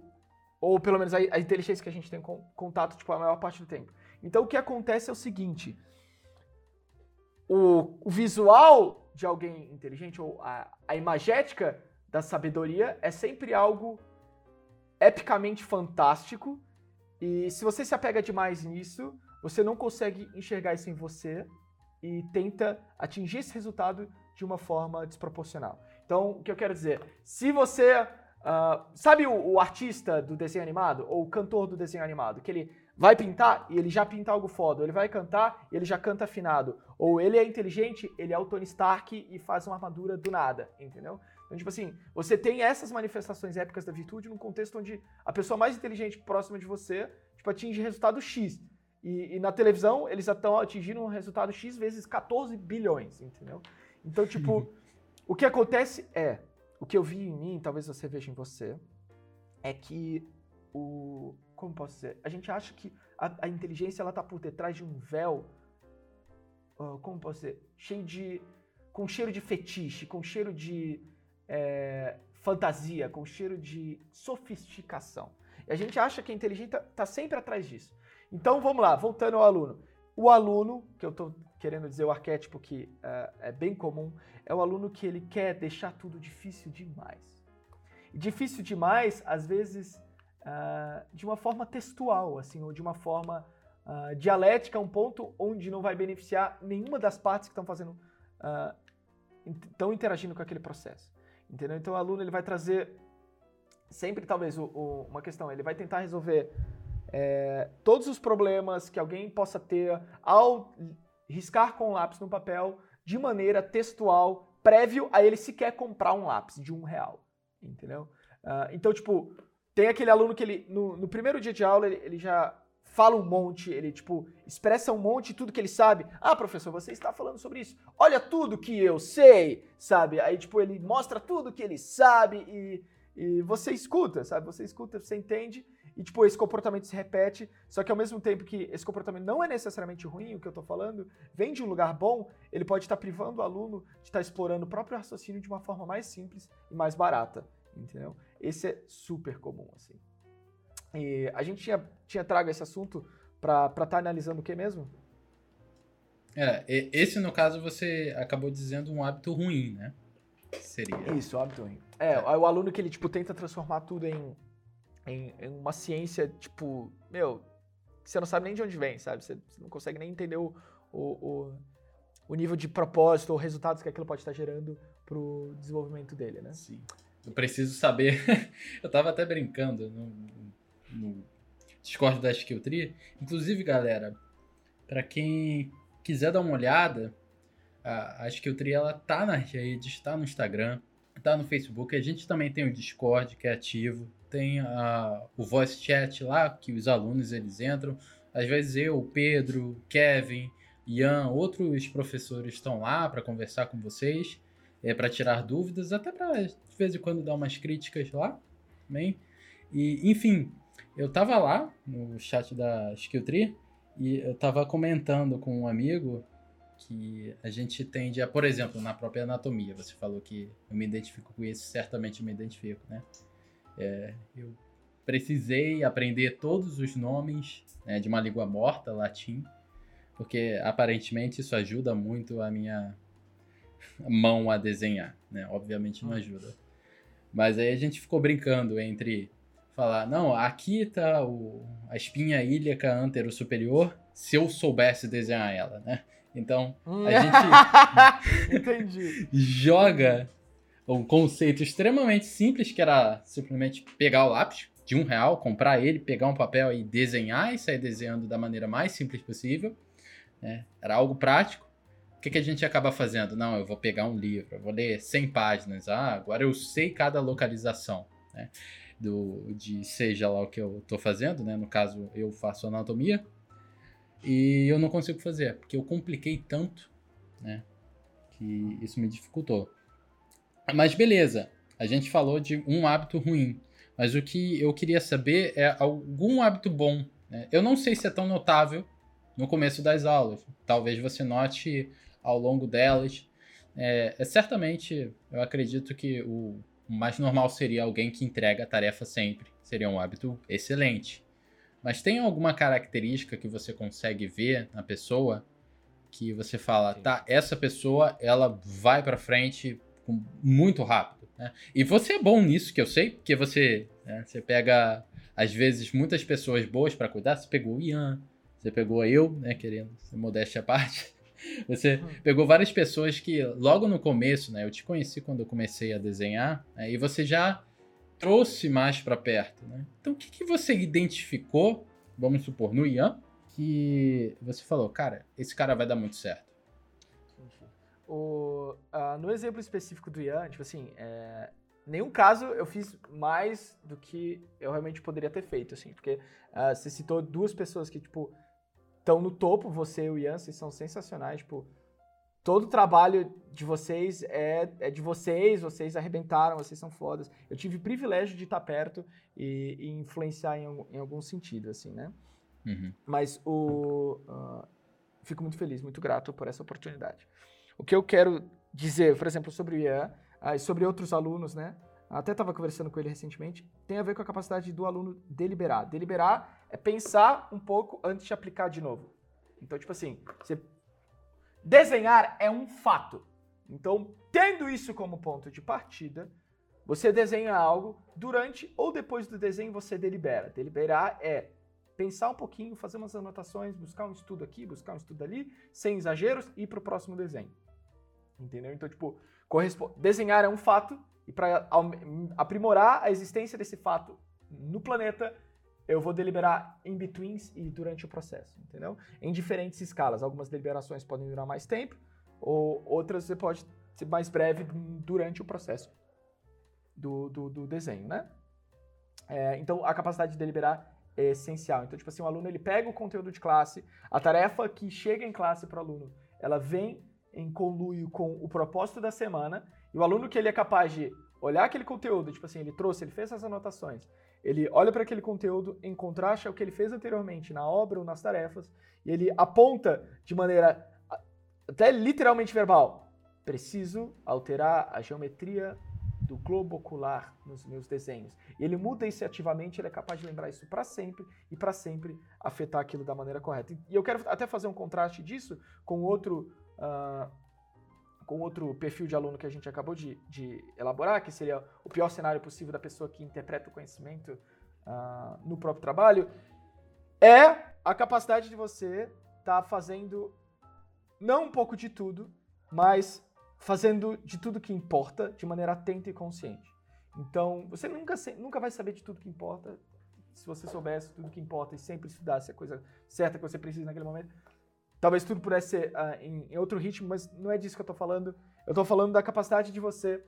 Ou pelo menos a, a inteligência que a gente tem com, contato, tipo, a maior parte do tempo. Então, o que acontece é o seguinte o, o visual de alguém inteligente, ou a, a imagética da sabedoria, é sempre algo epicamente fantástico. E se você se apega demais nisso, você não consegue enxergar isso em você e tenta atingir esse resultado de uma forma desproporcional. Então, o que eu quero dizer? Se você. Uh, sabe o, o, artista do desenho animado? Ou o cantor do desenho animado? Que ele vai pintar e ele já pinta algo foda. Ou ele vai cantar e ele já canta afinado. Ou ele é inteligente, ele é o Tony Stark e faz uma armadura do nada, entendeu? Então, tipo assim, você tem essas manifestações épicas da virtude num contexto onde a pessoa mais inteligente próxima de você, tipo, atinge resultado X. E, e na televisão, eles estão atingindo um resultado X vezes 14 bilhões, entendeu? Então, tipo, <laughs> o que acontece é, o que eu vi em mim, talvez você veja em você, é que o, como posso dizer? A gente acha que a, a inteligência ela tá por detrás de um véu, uh, como posso dizer? Cheio de. com cheiro de fetiche, com cheiro de é, fantasia, com cheiro de sofisticação. E a gente acha que a inteligência tá sempre atrás disso. Então vamos lá, voltando ao aluno. O aluno, que eu estou querendo dizer, o arquétipo que uh, é bem comum, é o aluno que ele quer deixar tudo difícil demais. E difícil demais, às vezes, uh, de uma forma textual, assim, ou de uma forma uh, dialética, um ponto onde não vai beneficiar nenhuma das partes que estão fazendo, estão interagindo com aquele processo. Entendeu? Então o aluno ele vai trazer sempre talvez o, o, uma questão, ele vai tentar resolver é, todos os problemas que alguém possa ter ao riscar com lápis no papel de maneira textual, prévio a ele sequer comprar um lápis de um real, entendeu? Uh, então, tipo, tem aquele aluno que ele, no, no primeiro dia de aula, ele, ele, já fala um monte, ele, tipo, expressa um monte tudo que ele sabe. Ah, professor, você está falando sobre isso. Olha tudo que eu sei, sabe? Aí, tipo, ele mostra tudo que ele sabe e, e você escuta, sabe? Você escuta, você entende e, tipo, esse comportamento se repete, só que ao mesmo tempo que esse comportamento não é necessariamente ruim, o que eu tô falando, vem de um lugar bom, ele pode estar privando o aluno de estar explorando o próprio raciocínio de uma forma mais simples e mais barata, entendeu? Esse é super comum, assim. E a gente tinha, tinha trago esse assunto para estar tá analisando o que mesmo? É, esse no caso você acabou dizendo um hábito ruim, né? Seria. Isso, hábito ruim. É, é, o aluno que ele, tipo, tenta transformar tudo em em, em, uma ciência, tipo, meu, você não sabe nem de onde vem, sabe? Você, você não consegue nem entender o, o, o, o, nível de propósito ou resultados que aquilo pode estar gerando pro desenvolvimento dele, né? Sim. Eu preciso saber. <laughs> eu tava até brincando no, no Discord da Skill Tree. Inclusive, galera, para quem quiser dar uma olhada, a, a Skill Tree ela tá nas redes, tá no Instagram, tá no Facebook. A gente também tem o Discord que é ativo tem a, o voice chat lá, que os alunos eles entram. Às vezes eu, Pedro, Kevin, Ian, outros professores estão lá para conversar com vocês, é, para tirar dúvidas, até para de vez em quando dar umas críticas lá também. E, enfim, eu tava lá no chat da Skilltree e eu tava comentando com um amigo que a gente tende a, por exemplo, na própria anatomia, você falou que eu me identifico com isso, certamente me identifico, né? É, eu precisei aprender todos os nomes né, de uma língua morta, latim, porque aparentemente isso ajuda muito a minha mão a desenhar, né? Obviamente não hum. ajuda. Mas aí a gente ficou brincando entre falar, não, aqui tá o, a espinha ilíaca antero superior, se eu soubesse desenhar ela, né? Então, a hum. gente <laughs> joga um conceito extremamente simples, que era simplesmente pegar o lápis de um real, comprar ele, pegar um papel e desenhar e sair desenhando da maneira mais simples possível. Né? Era algo prático. Que, que a gente acaba fazendo? Não, eu vou pegar um livro, eu vou ler 100 páginas. Ah, agora eu sei cada localização. Né? Do, de seja lá o que eu estou fazendo, né? No caso, eu faço anatomia. E eu não consigo fazer, porque eu compliquei tanto, né? Que isso me dificultou. Mas beleza, a gente falou de um hábito ruim. Mas o que eu queria saber é algum hábito bom. Né? Eu não sei se é tão notável no começo das aulas. Talvez você note ao longo delas. É, é certamente, eu acredito que o mais normal seria alguém que entrega a tarefa sempre. Seria um hábito excelente. Mas tem alguma característica que você consegue ver na pessoa que você fala, Sim. tá, essa pessoa ela vai para frente muito rápido. Né? E você é bom nisso, que eu sei, porque você, né, você pega, às vezes, muitas pessoas boas para cuidar. Você pegou o Ian, você pegou eu, né, querendo ser modéstia à parte. Você uhum. pegou várias pessoas que, logo no começo, né, eu te conheci quando eu comecei a desenhar, né, e você já trouxe mais para perto. Né? Então, o que, que você identificou, vamos supor, no Ian, que você falou, cara, esse cara vai dar muito certo? O, uh, no exemplo específico do Ian, tipo assim, é, nenhum caso eu fiz mais do que eu realmente poderia ter feito, assim, porque uh, você citou duas pessoas que, tipo, estão no topo, você e o Ian, vocês são sensacionais, tipo, todo o trabalho de vocês é, é de vocês, vocês arrebentaram, vocês são fodas. Eu tive o privilégio de estar perto e, e influenciar em, em, algum sentido, assim, né? Uhum. Mas o... Uh, fico muito feliz, muito grato por essa oportunidade. O que eu quero dizer, por exemplo, sobre o Ian uh, e sobre outros alunos, né? até estava conversando com ele recentemente, tem a ver com a capacidade do aluno deliberar. Deliberar é pensar um pouco antes de aplicar de novo. Então, tipo assim, você... desenhar é um fato. Então, tendo isso como ponto de partida, você desenha algo, durante ou depois do desenho você delibera. Deliberar é pensar um pouquinho, fazer umas anotações, buscar um estudo aqui, buscar um estudo ali, sem exageros, e ir para o próximo desenho. Entendeu? Então, tipo, desenhar é um fato, e para aprimorar a existência desse fato no planeta, eu vou deliberar in betweens e durante o processo, entendeu? Em diferentes escalas. Algumas deliberações podem durar mais tempo, ou outras você pode ser mais breve durante o processo do, do, do desenho, né? É, então, a capacidade de deliberar é essencial. Então, tipo assim, o aluno ele pega o conteúdo de classe, a tarefa que chega em classe para o aluno, ela vem em conluio com o propósito da semana, e o aluno que ele é capaz de olhar aquele conteúdo, tipo assim, ele trouxe, ele fez essas anotações, ele olha para aquele conteúdo em contraste ao que ele fez anteriormente na obra ou nas tarefas, e ele aponta de maneira até literalmente verbal, preciso alterar a geometria do globo ocular nos meus desenhos. E ele muda isso ativamente, ele é capaz de lembrar isso para sempre e para sempre afetar aquilo da maneira correta. E eu quero até fazer um contraste disso com outro uh, com outro perfil de aluno que a gente acabou de, de, elaborar, que seria o pior cenário possível da pessoa que interpreta o conhecimento uh, no próprio trabalho, é a capacidade de você estar tá fazendo não um pouco de tudo, mas fazendo de tudo que importa de maneira atenta e consciente. Então, você nunca, nunca vai saber de tudo que importa se você soubesse tudo que importa e sempre estudasse a coisa certa que você precisa naquele momento. Talvez tudo pudesse ser uh, em, em, outro ritmo, mas não é disso que eu estou falando. Eu estou falando da capacidade de você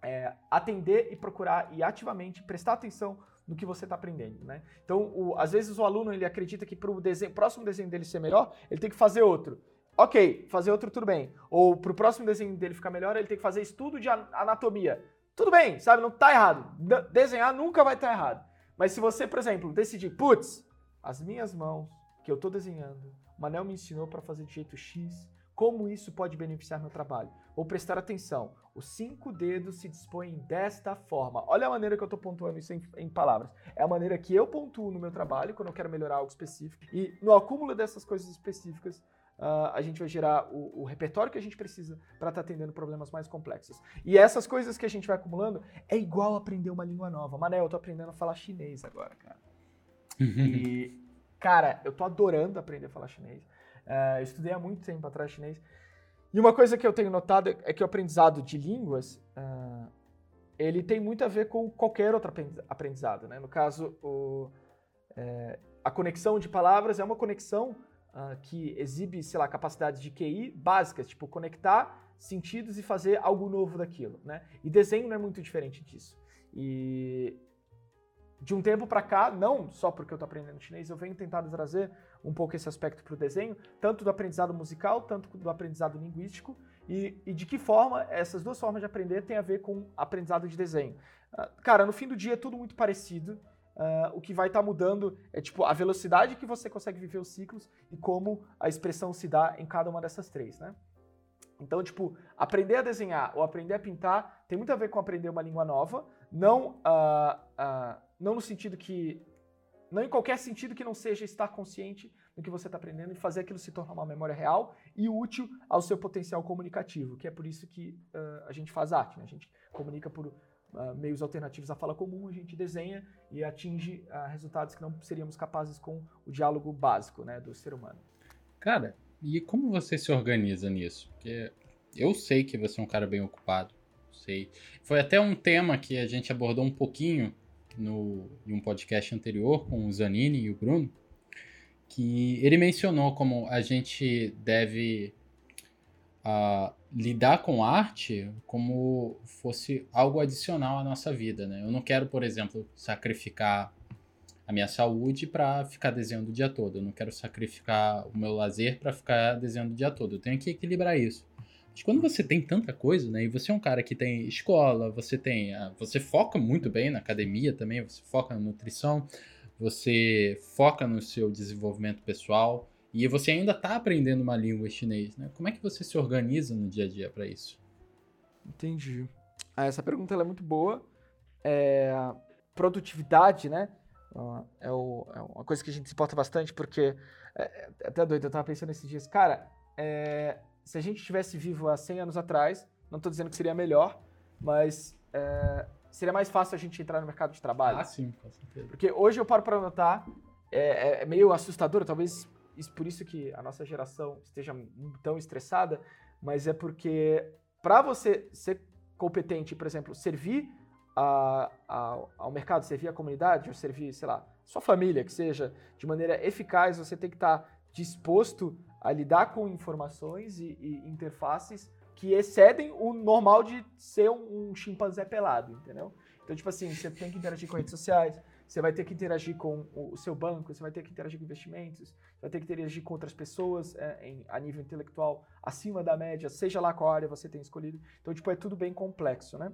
é, atender e procurar e ativamente prestar atenção no que você está aprendendo, né? Então, o, às vezes o aluno ele acredita que para o próximo desenho dele ser melhor, ele tem que fazer outro. Ok, fazer outro tudo bem. Ou pro próximo desenho dele ficar melhor, ele tem que fazer estudo de anatomia. Tudo bem, sabe? Não tá errado. Desenhar nunca vai estar tá errado. Mas se você, por exemplo, decidir, putz, as minhas mãos que eu tô desenhando, o Manel me ensinou para fazer de jeito X, como isso pode beneficiar meu trabalho? Vou prestar atenção. Os cinco dedos se dispõem desta forma. Olha a maneira que eu estou pontuando isso em, em, palavras. É a maneira que eu pontuo no meu trabalho quando eu quero melhorar algo específico. E no acúmulo dessas coisas específicas, uh, a gente vai gerar o, o, repertório que a gente precisa para estar tá atendendo problemas mais complexos. E essas coisas que a gente vai acumulando é igual aprender uma língua nova. Manel, eu tô aprendendo a falar chinês agora, cara. <laughs> e, cara, eu tô adorando aprender a falar chinês. Uh, eu estudei há muito tempo atrás chinês. E uma coisa que eu tenho notado é que o aprendizado de línguas, uh, ele tem muito a ver com qualquer outro aprendizado, né? No caso, o, é, a conexão de palavras é uma conexão uh, que exibe, sei lá, capacidades de QI básicas, tipo conectar sentidos e fazer algo novo daquilo, né? E desenho não é muito diferente disso. E de um tempo para cá, não só porque eu estou aprendendo chinês, eu venho tentando trazer um pouco esse aspecto para o desenho, tanto do aprendizado musical, tanto do aprendizado linguístico, e, e, de que forma essas duas formas de aprender têm a ver com aprendizado de desenho. Uh, cara, no fim do dia é tudo muito parecido, Uh, o que vai estar tá mudando é tipo a velocidade que você consegue viver os ciclos e como a expressão se dá em cada uma dessas três, né? Então, tipo, aprender a desenhar ou aprender a pintar tem muito a ver com aprender uma língua nova, não, uh, uh, não no sentido que. Não em qualquer sentido que não seja estar consciente do que você está aprendendo e fazer aquilo se tornar uma memória real e útil ao seu potencial comunicativo, que é por isso que a gente faz arte, né? A gente comunica por uh, meios alternativos à fala comum, a gente desenha e atinge uh, resultados que não seríamos capazes com o diálogo básico né, do ser humano. Cara, e como você se organiza nisso? Porque eu sei que você é um cara bem ocupado, sei. Foi até um tema que a gente abordou um pouquinho no, em um podcast anterior com o Zanini e o Bruno, que ele mencionou como a gente deve uh, lidar com arte como fosse algo adicional à nossa vida, né? Eu não quero, por exemplo, sacrificar a minha saúde para ficar desenhando o dia todo. Eu não quero sacrificar o meu lazer para ficar desenhando o dia todo. Eu tenho que equilibrar isso. Mas quando você tem tanta coisa, né? E você é um cara que tem escola, você tem, você foca muito bem na academia também, você foca na nutrição, você foca no seu desenvolvimento pessoal. E você ainda está aprendendo uma língua chinês, né? Como é que você se organiza no dia a dia para isso? Entendi. Ah, essa pergunta é muito boa. é, produtividade, né? É, o, é, uma coisa que a gente se importa bastante, porque. É, é até doido, eu tava pensando esses dias. Cara, é, se a gente estivesse vivo há 100 anos atrás, não tô dizendo que seria melhor, mas é, seria mais fácil a gente entrar no mercado de trabalho. Ah, sim, com certeza. Porque hoje eu paro para notar, é, é, meio assustador, talvez isso, por isso que a nossa geração esteja tão estressada, mas é porque para você ser competente, por exemplo, servir a, a, ao mercado, servir a comunidade, ou servir, sei lá, sua família, que seja de maneira eficaz, você tem que estar tá disposto a lidar com informações e, e interfaces que excedem o normal de ser um, um, chimpanzé pelado, entendeu? Então, tipo assim, você tem que interagir com redes sociais, você vai ter que interagir com o, seu banco, você vai ter que interagir com investimentos, vai ter que interagir com outras pessoas é, em, a nível intelectual acima da média, seja lá qual área você tem escolhido. Então, tipo, é tudo bem complexo, né?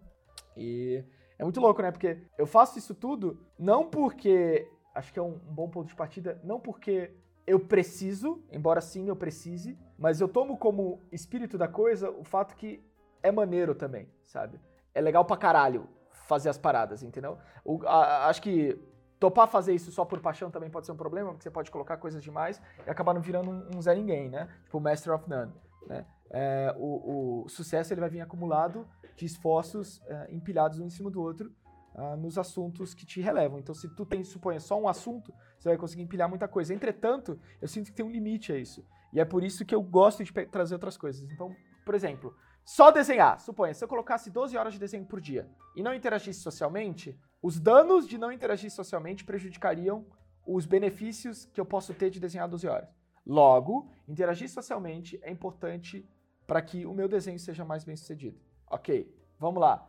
E é muito louco, né? Porque eu faço isso tudo não porque. Acho que é um, um bom ponto de partida, não porque eu preciso, embora sim eu precise, mas eu tomo como espírito da coisa o fato que é maneiro também, sabe? É legal pra caralho fazer as paradas, entendeu? O, a, acho que topar fazer isso só por paixão também pode ser um problema, porque você pode colocar coisas demais e acabar não virando um, um Zé Ninguém, né? Tipo, Master of None, né? É, o, o, sucesso ele vai vir acumulado de esforços é, empilhados um em cima do outro uh, nos assuntos que te relevam. Então, se tu tem, suponha, só um assunto, você vai conseguir empilhar muita coisa. Entretanto, eu sinto que tem um limite a isso. E é por isso que eu gosto de trazer outras coisas. Então, por exemplo, só desenhar. Suponha, se eu colocasse 12 horas de desenho por dia e não interagisse socialmente, os danos de não interagir socialmente prejudicariam os benefícios que eu posso ter de desenhar 12 horas. Logo, interagir socialmente é importante para que o meu desenho seja mais bem sucedido. Ok, vamos lá.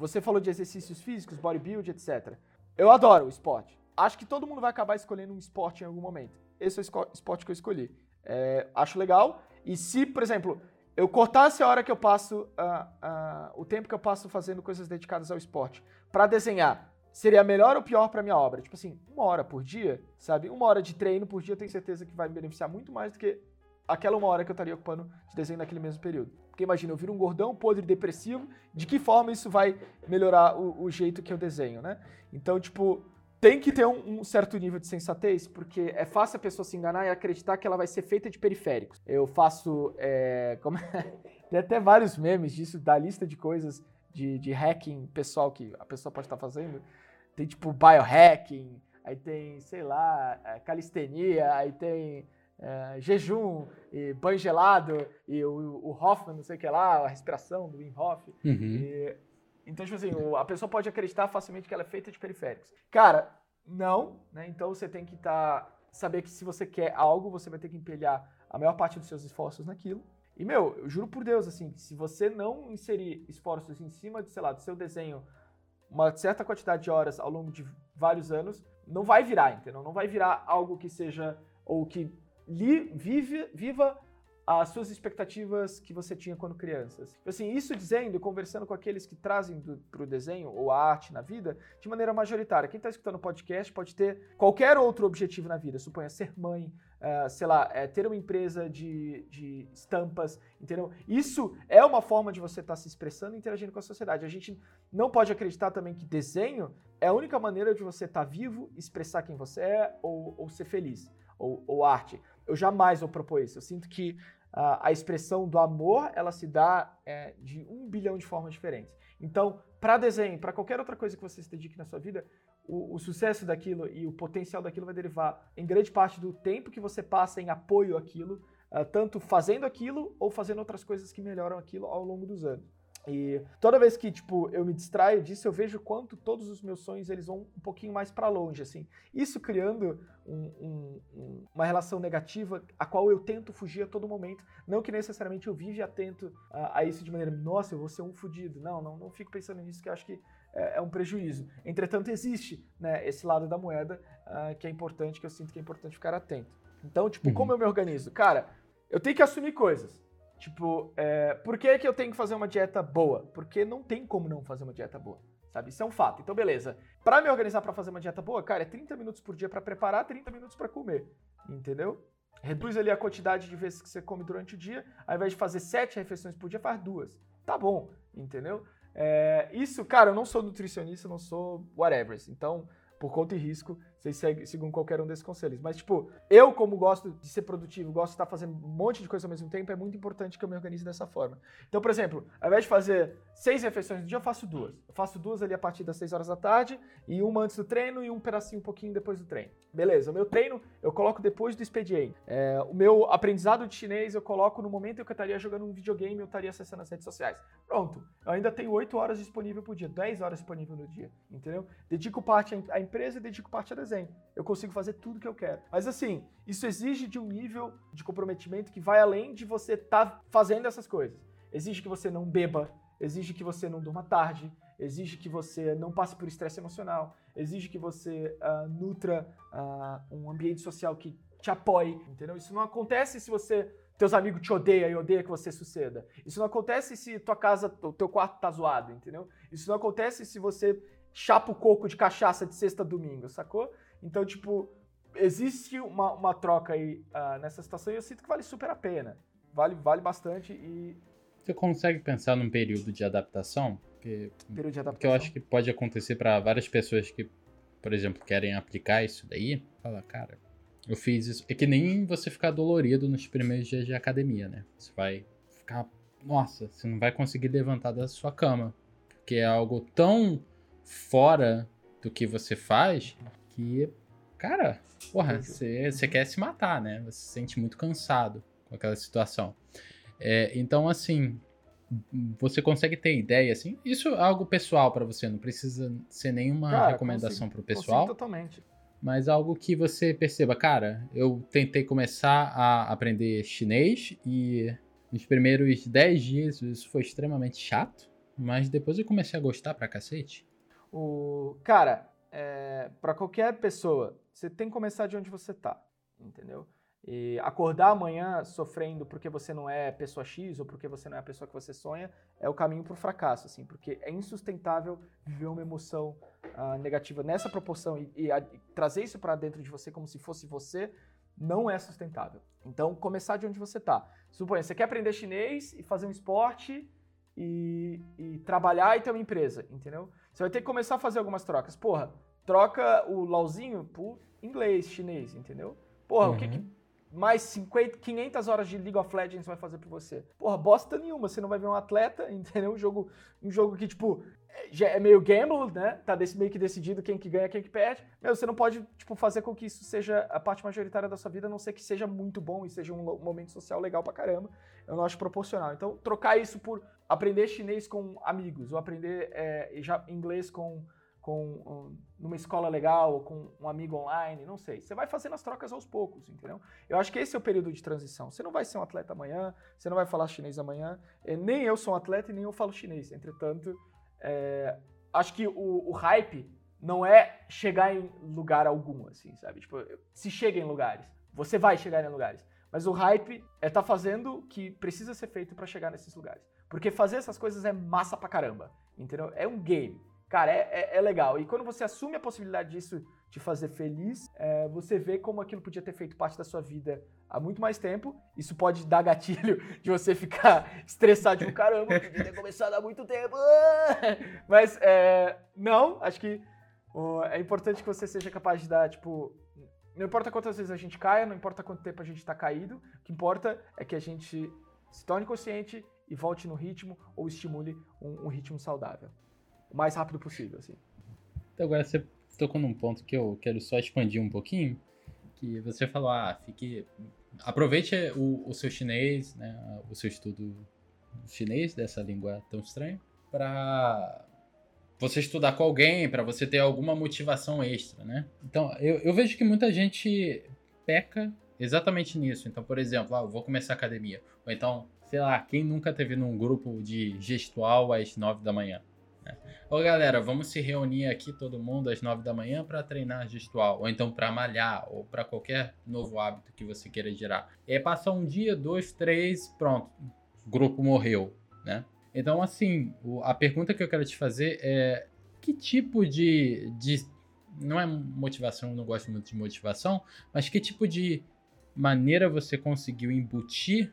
Você falou de exercícios físicos, bodybuilding, etc. Eu adoro o esporte. Acho que todo mundo vai acabar escolhendo um esporte em algum momento. Esse é o esporte que eu escolhi. É, acho legal. E se, por exemplo, eu cortasse a hora que eu passo, uh, uh, o tempo que eu passo fazendo coisas dedicadas ao esporte, para desenhar, seria melhor ou pior para minha obra? Tipo assim, uma hora por dia, sabe? Uma hora de treino por dia, eu tenho certeza que vai me beneficiar muito mais do que aquela uma hora que eu estaria ocupando de desenho naquele mesmo período. Porque imagina, eu viro um gordão, podre, depressivo, de que forma isso vai melhorar o, o jeito que eu desenho, né? Então, tipo, tem que ter um, um, certo nível de sensatez, porque é fácil a pessoa se enganar e acreditar que ela vai ser feita de periféricos. Eu faço. É, como, é, <laughs> tem até vários memes disso, da lista de coisas de, de hacking pessoal que a pessoa pode estar fazendo. Tem tipo biohacking, aí tem, sei lá, é, calistenia, aí tem é, jejum, e banho gelado, e o, o Hoffman, não sei o que lá, a respiração do Wim Hof. Uhum. E, então, tipo assim, a pessoa pode acreditar facilmente que ela é feita de periféricos. Cara, não, né? Então você tem que. Tá, saber que se você quer algo, você vai ter que empelhar a maior parte dos seus esforços naquilo. E, meu, eu juro por Deus, assim, se você não inserir esforços em cima, de, sei lá, do seu desenho, uma certa quantidade de horas ao longo de vários anos, não vai virar, entendeu? Não vai virar algo que seja, ou que li, vive, viva as suas expectativas que você tinha quando crianças. Assim, isso dizendo, conversando com aqueles que trazem para o desenho ou a arte na vida de maneira majoritária. Quem está escutando o podcast pode ter qualquer outro objetivo na vida, suponha ser mãe, uh, sei lá, é, ter uma empresa de, de estampas, entendeu? Isso é uma forma de você estar tá se expressando e interagindo com a sociedade. A gente não pode acreditar também que desenho é a única maneira de você estar tá vivo, expressar quem você é ou, ou ser feliz, ou, ou arte eu jamais vou propor isso. Eu sinto que uh, a expressão do amor, ela se dá é, de um bilhão de formas diferentes. Então, para desenho, para qualquer outra coisa que você se dedique na sua vida, o, o, sucesso daquilo e o potencial daquilo vai derivar em grande parte do tempo que você passa em apoio àquilo, uh, tanto fazendo aquilo ou fazendo outras coisas que melhoram aquilo ao longo dos anos. E toda vez que, tipo, eu me distraio disso, eu vejo quanto todos os meus sonhos, eles vão um pouquinho mais para longe, assim. Isso criando um, um, uma relação negativa, a qual eu tento fugir a todo momento. Não que necessariamente eu vive atento a, a isso de maneira, nossa, eu vou ser um fudido. Não, não, não fico pensando nisso, que eu acho que é, é um prejuízo. Entretanto, existe, né, esse lado da moeda uh, que é importante, que eu sinto que é importante ficar atento. Então, tipo, uhum. como eu me organizo? Cara, eu tenho que assumir coisas. Tipo, é, por que, que eu tenho que fazer uma dieta boa? Porque não tem como não fazer uma dieta boa, sabe? Isso é um fato. Então, beleza. Para me organizar para fazer uma dieta boa, cara, é 30 minutos por dia para preparar, 30 minutos para comer, entendeu? Reduz ali a quantidade de vezes que você come durante o dia, ao invés de fazer 7 refeições por dia, faz duas. Tá bom, entendeu? É, isso, cara, eu não sou nutricionista, não sou whatever. Então, por conta e risco, vocês sigam qualquer um desses conselhos. Mas, tipo, eu, como gosto de ser produtivo, gosto de estar fazendo um monte de coisa ao mesmo tempo, é muito importante que eu me organize dessa forma. Então, por exemplo, ao invés de fazer seis refeições no dia, eu faço duas. Eu faço duas ali a partir das seis horas da tarde, e uma antes do treino e um pedacinho um pouquinho depois do treino. Beleza, o meu treino eu coloco depois do expediente. É, o meu aprendizado de chinês eu coloco no momento em que eu estaria jogando um videogame, eu estaria acessando as redes sociais. Pronto, eu ainda tenho oito horas disponível por dia, dez horas disponível no dia, entendeu? Dedico parte à empresa e dedico parte a Eu consigo fazer tudo que eu quero. Mas assim, isso exige de um nível de comprometimento que vai além de você estar tá fazendo essas coisas. Exige que você não beba, exige que você não durma tarde, exige que você não passe por estresse emocional, exige que você uh, nutra uh, um ambiente social que te apoie, entendeu? Isso não acontece se você teus amigos te odeiam e odeia que você suceda. Isso não acontece se tua casa, o teu quarto tá zoado, entendeu? Isso não acontece se você chapa o coco de cachaça de sexta a domingo, sacou? Então, tipo, existe uma, uma troca aí uh, nessa situação e eu sinto que vale super a pena. Vale, vale bastante e. Você consegue pensar num período de adaptação? Que, período de adaptação. Que eu acho que pode acontecer para várias pessoas que, por exemplo, querem aplicar isso daí. Fala, cara, eu fiz isso. É que nem você ficar dolorido nos primeiros dias de academia, né? Você vai ficar. Nossa, você não vai conseguir levantar da sua cama. Porque é algo tão fora do que você faz que, cara, porra, você quer se matar, né? Você se sente muito cansado com aquela situação. É, então, assim, você consegue ter ideia, assim, isso é algo pessoal para você, não precisa ser nenhuma cara, recomendação para o pessoal. totalmente. Mas algo que você perceba, cara, eu tentei começar a aprender chinês e nos primeiros 10 dias isso foi extremamente chato, mas depois eu comecei a gostar pra cacete. O cara, é, para qualquer pessoa, você tem que começar de onde você tá, entendeu? E acordar amanhã sofrendo porque você não é pessoa X ou porque você não é a pessoa que você sonha é o caminho para o fracasso, assim, porque é insustentável viver uma emoção uh, negativa nessa proporção e, e, a, e trazer isso para dentro de você como se fosse você não é sustentável. Então, começar de onde você tá. Suponha, você quer aprender chinês e fazer um esporte e, e trabalhar e ter uma empresa, entendeu? Você vai ter que começar a fazer algumas trocas. Porra, troca o LOLzinho por inglês, chinês, entendeu? Porra, uhum. o que, que uhum. mais 50, 500 horas de League of Legends vai fazer por você? Porra, bosta nenhuma. Você não vai ver um atleta, <laughs> entendeu? Um jogo, um jogo que, tipo, é, é meio gamble, né? Tá desse, meio que decidido quem que ganha, quem que perde. Meu, você não pode, tipo, fazer com que isso seja a parte majoritária da sua vida, a não ser que seja muito bom e seja um momento social legal pra caramba. Eu não acho proporcional. Então, trocar isso por aprender chinês com amigos, ou aprender é, já inglês com, com um, numa escola legal, ou com um amigo online, não sei. Você vai fazendo as trocas aos poucos, entendeu? Eu acho que esse é o período de transição. Você não vai ser um atleta amanhã, você não vai falar chinês amanhã. É, nem eu sou um atleta e nem eu falo chinês. Entretanto, é, acho que o, o hype não é chegar em lugar algum, assim, sabe? Tipo, se chega em lugares, você vai chegar em lugares. Mas o hype é estar tá fazendo o que precisa ser feito para chegar nesses lugares. Porque fazer essas coisas é massa pra caramba, entendeu? É um game. Cara, é, é, é legal. E quando você assume a possibilidade disso te fazer feliz, é, você vê como aquilo podia ter feito parte da sua vida há muito mais tempo. Isso pode dar gatilho <laughs> de você ficar <laughs> estressado, tipo, caramba, eu podia ter começado há muito tempo. <laughs> Mas, é, não, acho que é importante que você seja capaz de dar, tipo, não importa quantas vezes a gente caia, não importa quanto tempo a gente está caído, o que importa é que a gente se torne consciente e volte no ritmo ou estimule um, um ritmo saudável. O mais rápido possível, assim. Então agora você tocou num ponto que eu quero só expandir um pouquinho, que você falou, ah, fique... Aproveite o, o seu chinês, né, o seu estudo chinês, dessa língua tão estranha, para você estudar com alguém, para você ter alguma motivação extra, né? Então, eu, eu vejo que muita gente peca exatamente nisso. Então, por exemplo, ah, vou começar a academia. Ou então, sei lá, quem nunca teve num grupo de gestual às 9 da manhã? Né? Ô galera, vamos se reunir aqui todo mundo às 9 da manhã para treinar gestual, ou então para malhar, ou para qualquer novo hábito que você queira gerar. E aí passa um dia, dois, três, pronto, o grupo morreu, né? Então, assim, a pergunta que eu quero te fazer é que tipo de, de não é motivação, não gosto muito de motivação, mas que tipo de maneira você conseguiu embutir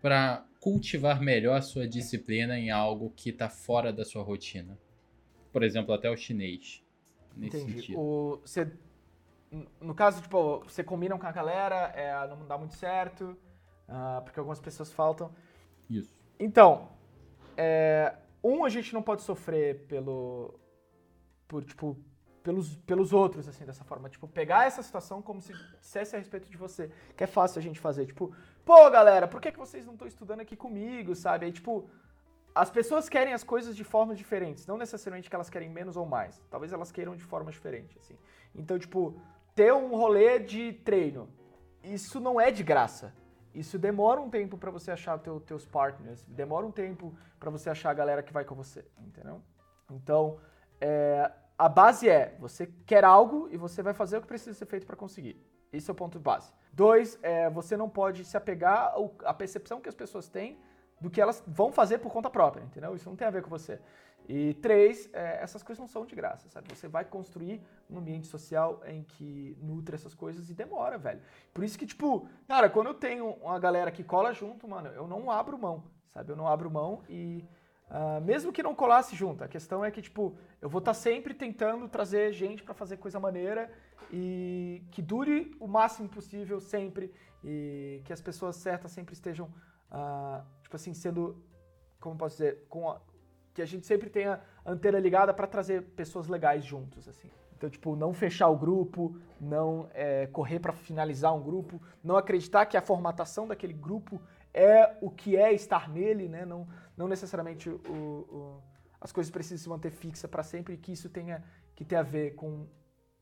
para cultivar melhor a sua disciplina em algo que está fora da sua rotina? Por exemplo, até o chinês. Nesse Entendi. sentido. O, você, no caso, tipo, você combina com a galera, é, não dá muito certo, ah, porque algumas pessoas faltam. Isso. Então, é, um, a gente não pode sofrer pelo. Por, tipo, pelos, pelos outros, assim, dessa forma. Tipo, pegar essa situação como se dissesse a respeito de você. Que é fácil a gente fazer. Tipo, pô, galera, por que, que vocês não estão estudando aqui comigo, sabe? Aí, tipo, as pessoas querem as coisas de formas diferentes. Não necessariamente que elas querem menos ou mais. Talvez elas queiram de forma diferente, assim. Então, tipo, ter um rolê de treino. Isso não é de graça. Isso demora um tempo pra você achar teu, teus partners. Demora um tempo pra você achar a galera que vai com você, entendeu? Então, é, a base é, você quer algo e você vai fazer o que precisa ser feito pra conseguir. Esse é o ponto base. Dois, é, você não pode se apegar à percepção que as pessoas têm do que elas vão fazer por conta própria, entendeu? Isso não tem a ver com você. E três, é, essas coisas não são de graça, sabe? Você vai construir um ambiente social em que nutre essas coisas e demora, velho. Por isso que, tipo, cara, quando eu tenho uma galera que cola junto, mano, eu não abro mão, sabe? Eu não abro mão e. ah, mesmo que não colasse junto, a questão é que, tipo, eu vou estar sempre tentando trazer gente pra fazer coisa maneira e que dure o máximo possível sempre e que as pessoas certas sempre estejam, ah, tipo assim, sendo, como posso dizer, com a- que a gente sempre tenha a antena ligada pra trazer pessoas legais juntos, assim. Então, tipo, não fechar o grupo, não é, correr pra finalizar um grupo, não acreditar que a formatação daquele grupo é o que é estar nele, né? Não, não necessariamente o, o- as coisas precisam se manter fixas pra sempre e que isso tenha que ter a ver com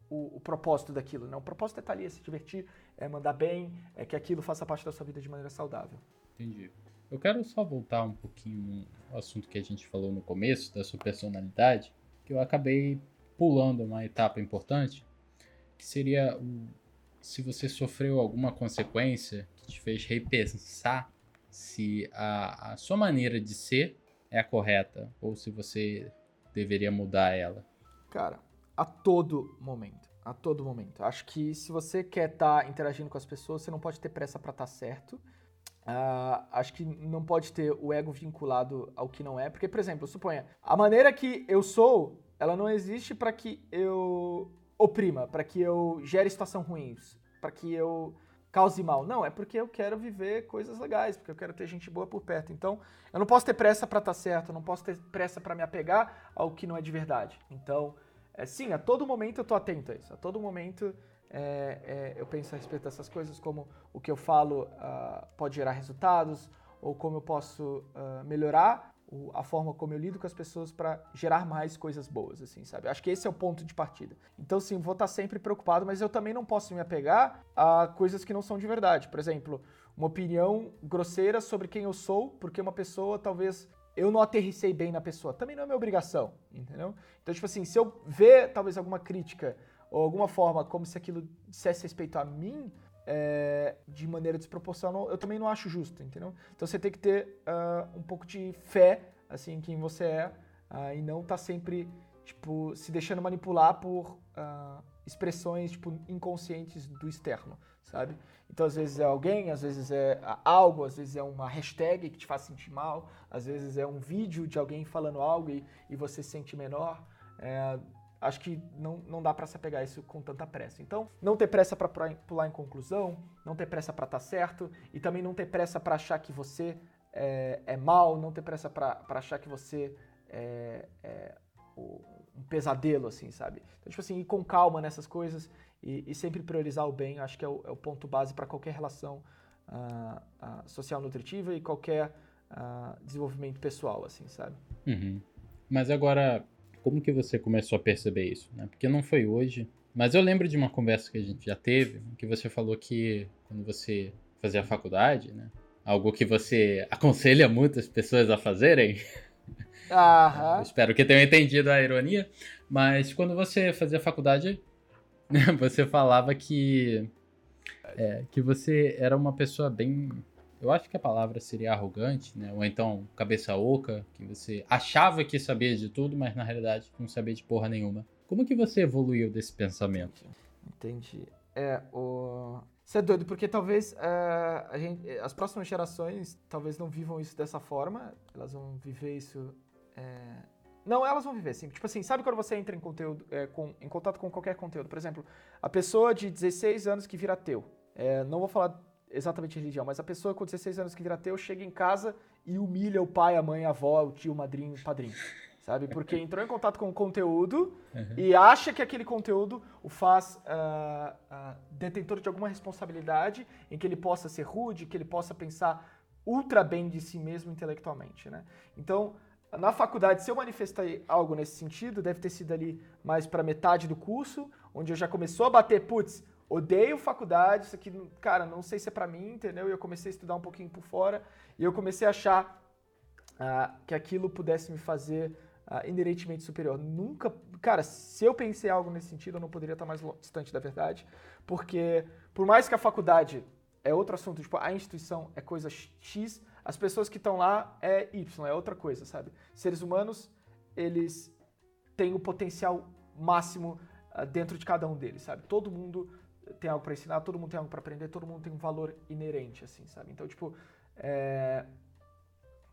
o, o propósito daquilo, né? O propósito é estar ali, é se divertir, é mandar bem, é que aquilo faça parte da sua vida de maneira saudável. Entendi. Eu quero só voltar um pouquinho no assunto que a gente falou no começo, da sua personalidade, que eu acabei pulando uma etapa importante, que seria o, se você sofreu alguma consequência que te fez repensar se a, a sua maneira de ser é a correta, ou se você deveria mudar ela. Cara, a todo momento. A todo momento. Acho que se você quer estar interagindo com as pessoas, você não pode ter pressa pra estar certo. Ah, acho que não pode ter o ego vinculado ao que não é. Porque, por exemplo, suponha, a maneira que eu sou, ela não existe pra que eu oprima, pra que eu gere situação ruins, pra que eu cause mal. Não, é porque eu quero viver coisas legais, porque eu quero ter gente boa por perto. Então, eu não posso ter pressa pra estar certo, eu não posso ter pressa pra me apegar ao que não é de verdade. Então, é, sim, a todo momento eu tô atento a isso. A todo momento é, é, eu penso a respeito dessas coisas, como o que eu falo ah, pode gerar resultados, ou como eu posso ah, melhorar o- a forma como eu lido com as pessoas para gerar mais coisas boas, assim, sabe? Acho que esse é o ponto de partida. Então, sim, vou estar sempre preocupado, mas eu também não posso me apegar a coisas que não são de verdade. Por exemplo, uma opinião grosseira sobre quem eu sou, porque uma pessoa talvez eu não aterricei bem na pessoa. Também não é minha obrigação, entendeu? Então, tipo assim, se eu ver talvez alguma crítica ou alguma forma como se aquilo dissesse respeito a mim é, de maneira desproporcional, eu também não acho justo, entendeu? Então você tem que ter ah, um pouco de fé, assim, em quem você é ah, e não tá sempre, tipo, se deixando manipular por ah, expressões, tipo, inconscientes do externo, sabe? Então, às vezes é alguém, às vezes é algo, às vezes é uma hashtag que te faz sentir mal, às vezes é um vídeo de alguém falando algo e, e você se sente menor. É, acho que não, não dá pra se apegar isso com tanta pressa. Então, não ter pressa pra pular em- conclusão, não ter pressa pra estar certo e também não ter pressa pra achar que você é, é mal, não ter pressa pra achar que você é, é um pesadelo, assim, sabe? Então, tipo assim, ir com calma nessas coisas e, e sempre priorizar o bem, acho que é o, é o ponto base para qualquer relação ah, ah, social nutritiva e qualquer ah, desenvolvimento pessoal, assim, sabe? Uhum. Mas agora, como que você começou a perceber isso? Né? Porque não foi hoje. Mas eu lembro de uma conversa que a gente já teve, que você falou que quando você fazia a faculdade, né? Algo que você aconselha muitas pessoas a fazerem. Aham. <laughs> espero que tenham entendido a ironia. Mas quando você fazia faculdade, <laughs> você falava que, é, que você era uma pessoa bem. Eu acho que a palavra seria arrogante, né? Ou então cabeça oca, que você achava que sabia de tudo, mas na realidade não sabia de porra nenhuma. Como que você evoluiu desse pensamento? Entendi. É, o... Isso é doido, porque talvez uh, a gente, as próximas gerações talvez não vivam isso dessa forma, elas vão viver isso... É... Não, elas vão viver assim. Tipo assim, sabe quando você entra em conteúdo, é, com, em contato com qualquer conteúdo? Por exemplo, a pessoa de 16 anos que vira ateu. É, não vou falar exatamente religião, mas a pessoa com 16 anos que vira ateu chega em casa e humilha o pai, a mãe, a avó, o tio, o madrinho, o padrinho. Sabe? Porque <laughs> entrou em contato com o conteúdo uhum. e acha que aquele conteúdo o faz uh, uh, detentor de alguma responsabilidade em que ele possa ser rude, que ele possa pensar ultra bem de si mesmo intelectualmente, né? Então, na faculdade, se eu manifestei algo nesse sentido, deve ter sido ali mais para metade do curso, onde eu já começou a bater, putz, odeio faculdade, isso aqui, cara, não sei se é para mim, entendeu? E eu comecei a estudar um pouquinho por fora e eu comecei a achar uh, que aquilo pudesse me fazer uh, inerentemente superior. Nunca, cara, se eu pensei algo nesse sentido, eu não poderia estar mais distante da verdade, porque por mais que a faculdade é outro assunto, tipo, a instituição é coisa X, as pessoas que estão lá é Y, é outra coisa, sabe? Seres humanos, eles têm o potencial máximo uh, dentro de cada um deles, sabe? Todo mundo tem algo para ensinar, todo mundo tem algo para aprender, todo mundo tem um valor inerente, assim, sabe? Então, tipo, é...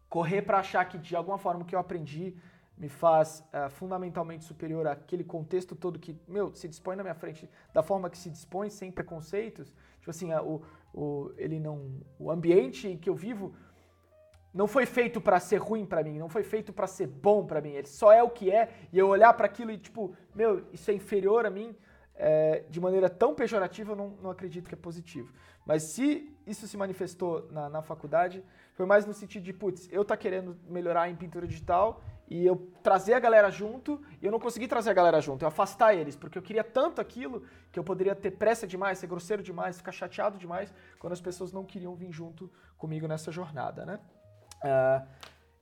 correr para achar que de alguma forma o que eu aprendi me faz uh, fundamentalmente superior àquele contexto todo que, meu, se dispõe na minha frente da forma que se dispõe, sem preconceitos. Tipo assim, uh, o, o, ele não, o ambiente que eu vivo não foi feito para ser ruim para mim, não foi feito para ser bom para mim. Ele só é o que é e eu olhar para aquilo e tipo, meu, isso é inferior a mim é, de maneira tão pejorativa, eu não, não acredito que é positivo. Mas se isso se manifestou na, na faculdade, foi mais no sentido de, putz, eu tá querendo melhorar em pintura digital e eu trazer a galera junto, e eu não consegui trazer a galera junto, eu afastar eles, porque eu queria tanto aquilo que eu poderia ter pressa demais, ser grosseiro demais, ficar chateado demais quando as pessoas não queriam vir junto comigo nessa jornada, né? Uh,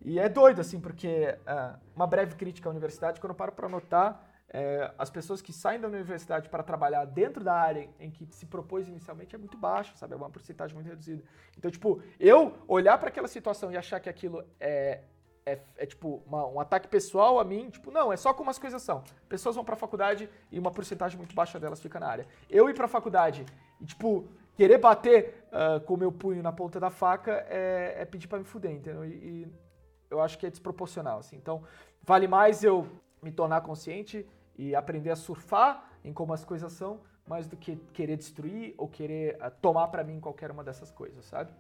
e é doido, assim, porque uh, uma breve crítica à universidade, quando eu paro para notar, é, as pessoas que saem da universidade para trabalhar dentro da área em que se propôs inicialmente é muito baixo, sabe? É uma porcentagem muito reduzida. Então, tipo, eu olhar para aquela situação e achar que aquilo é, é, é tipo uma, um ataque pessoal a mim, tipo, não, é só como as coisas são. Pessoas vão para a faculdade e uma porcentagem muito baixa delas fica na área. Eu ir para a faculdade e, tipo, querer bater uh, com o meu punho na ponta da faca é, é pedir para me fuder, entendeu? E, e eu acho que é desproporcional, assim. Então, vale mais eu me tornar consciente e aprender a surfar em como as coisas são, mais do que querer destruir ou querer uh, tomar para mim qualquer uma dessas coisas, sabe?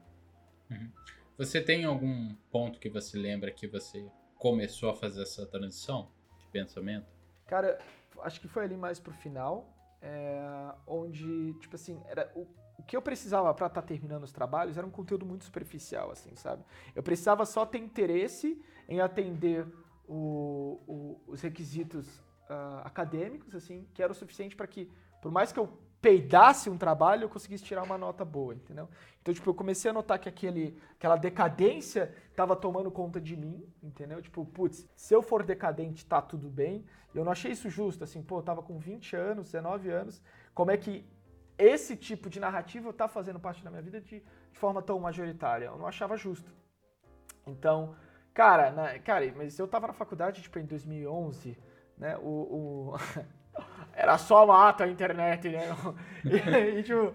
Uhum. Você tem algum ponto que você lembra que você começou a fazer essa transição de pensamento? Cara, acho que foi ali mais pro final, é, onde, tipo assim, era o, o que eu precisava para estar tá terminando os trabalhos era um conteúdo muito superficial, assim, sabe? Eu precisava só ter interesse em atender o, o, os requisitos uh, acadêmicos, assim, que era o suficiente para que, por mais que eu peidasse um trabalho, eu conseguisse tirar uma nota boa, entendeu? Então, tipo, eu comecei a notar que aquele, aquela decadência estava tomando conta de mim, entendeu? Tipo, putz, se eu for decadente, tá tudo bem. Eu não achei isso justo, assim, pô, eu tava com 20 anos, 19 anos, como é que esse tipo de narrativa tá fazendo parte da minha vida de, de forma tão majoritária? Eu não achava justo. Então, cara, na, cara, mas eu tava na faculdade, tipo, em 2011, né? O. o <laughs> era só mato a internet, né? <laughs> E, e tipo,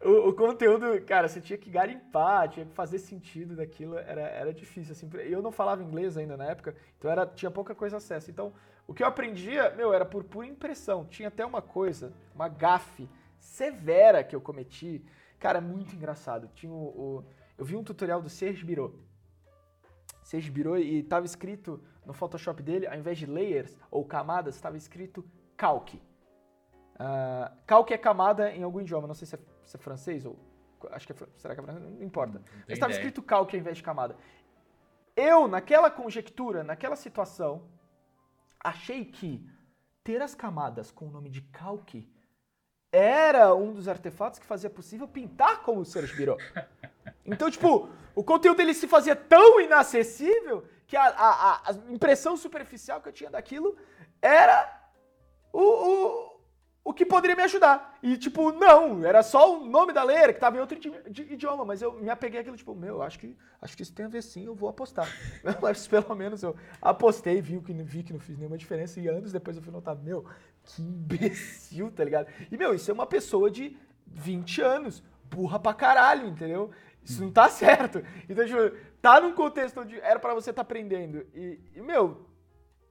o, o, conteúdo, cara, você tinha que garimpar, tinha que fazer sentido daquilo, era, era difícil, assim. Eu não falava inglês ainda na época, então era, tinha pouca coisa acesso. Então, o que eu aprendia, meu, era por pura impressão. Tinha até uma coisa, uma gafe severa que eu cometi, cara, muito engraçado. Tinha o, o eu vi um tutorial do Serge Biro. Serge Biro e tava escrito no Photoshop dele, ao invés de layers ou camadas, estava escrito calque. Uh, calque é camada em algum idioma, não sei se é, se é francês ou. Acho que é. Será que é francês? Não importa. Mas estava escrito calque ao invés de camada. Eu, naquela conjectura, naquela situação, achei que ter as camadas com o nome de calque era um dos artefatos que fazia possível pintar como o Serge Biro. <laughs> Então, tipo, o conteúdo dele se fazia tão inacessível que a, a, a impressão superficial que eu tinha daquilo era o, o, o que poderia me ajudar. E, tipo, não, era só o nome da leira que estava em outro idioma, mas eu me apeguei àquilo, tipo, meu, acho que, acho que isso tem a ver sim, eu vou apostar. <laughs> mas pelo menos eu apostei, vi que, vi que não fiz nenhuma diferença, e anos depois eu fui notar, meu, que imbecil, tá ligado? E, meu, isso é uma pessoa de 20 anos, burra pra caralho, entendeu? Isso não tá <laughs> certo. Então, tipo, tá num contexto onde era para você estar tá aprendendo. E, e meu,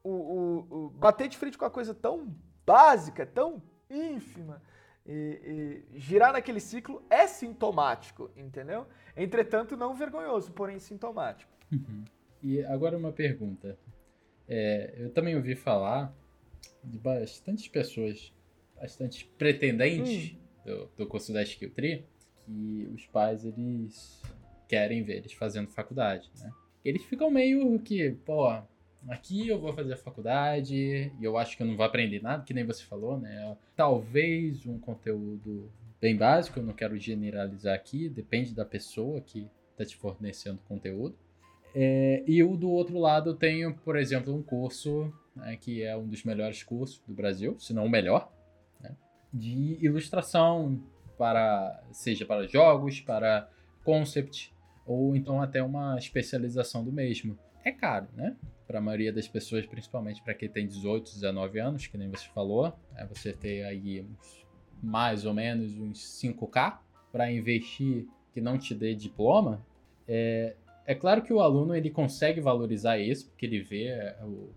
o, o, o, bater de frente com uma coisa tão básica, tão ínfima, e, e, girar naquele ciclo é sintomático, entendeu? Entretanto, não vergonhoso, porém sintomático. Uhum. E agora uma pergunta. É, eu também ouvi falar de bastantes pessoas, bastante pretendentes hum. do, do curso da Skill Tree, que os pais eles querem ver eles fazendo faculdade, né? Eles ficam meio que, pô, aqui eu vou fazer a faculdade e eu acho que eu não vou aprender nada, que nem você falou, né? Talvez um conteúdo bem básico, eu não quero generalizar aqui, depende da pessoa que está te fornecendo conteúdo. É, e o do outro lado eu tenho, por exemplo, um curso né, que é um dos melhores cursos do Brasil, se não o melhor, né, de ilustração para seja para jogos, para concept ou então até uma especialização do mesmo. É caro, né? Para a maioria das pessoas, principalmente para quem tem 18, 19 anos, que nem você falou, é você ter aí uns, mais ou menos uns 5k para investir que não te dê diploma. É, é claro que o aluno ele consegue valorizar isso, porque ele vê é, o,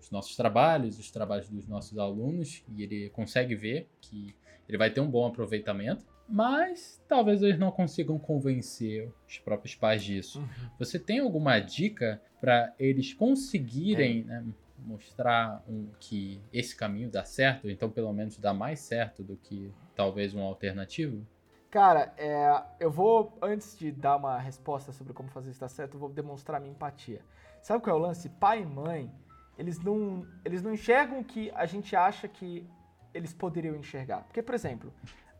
os nossos trabalhos, os trabalhos dos nossos alunos, e ele consegue ver que ele vai ter um bom aproveitamento, mas talvez eles não consigam convencer os próprios pais disso. Uhum. Você tem alguma dica para eles conseguirem né, mostrar um, que esse caminho dá certo, então pelo menos dá mais certo do que talvez um alternativo? Cara, é, eu vou, antes de dar uma resposta sobre como fazer isso dar certo, eu vou demonstrar minha empatia. Sabe qual é o lance? Pai e mãe, eles não, eles não enxergam que a gente acha que eles poderiam enxergar. Porque, por exemplo,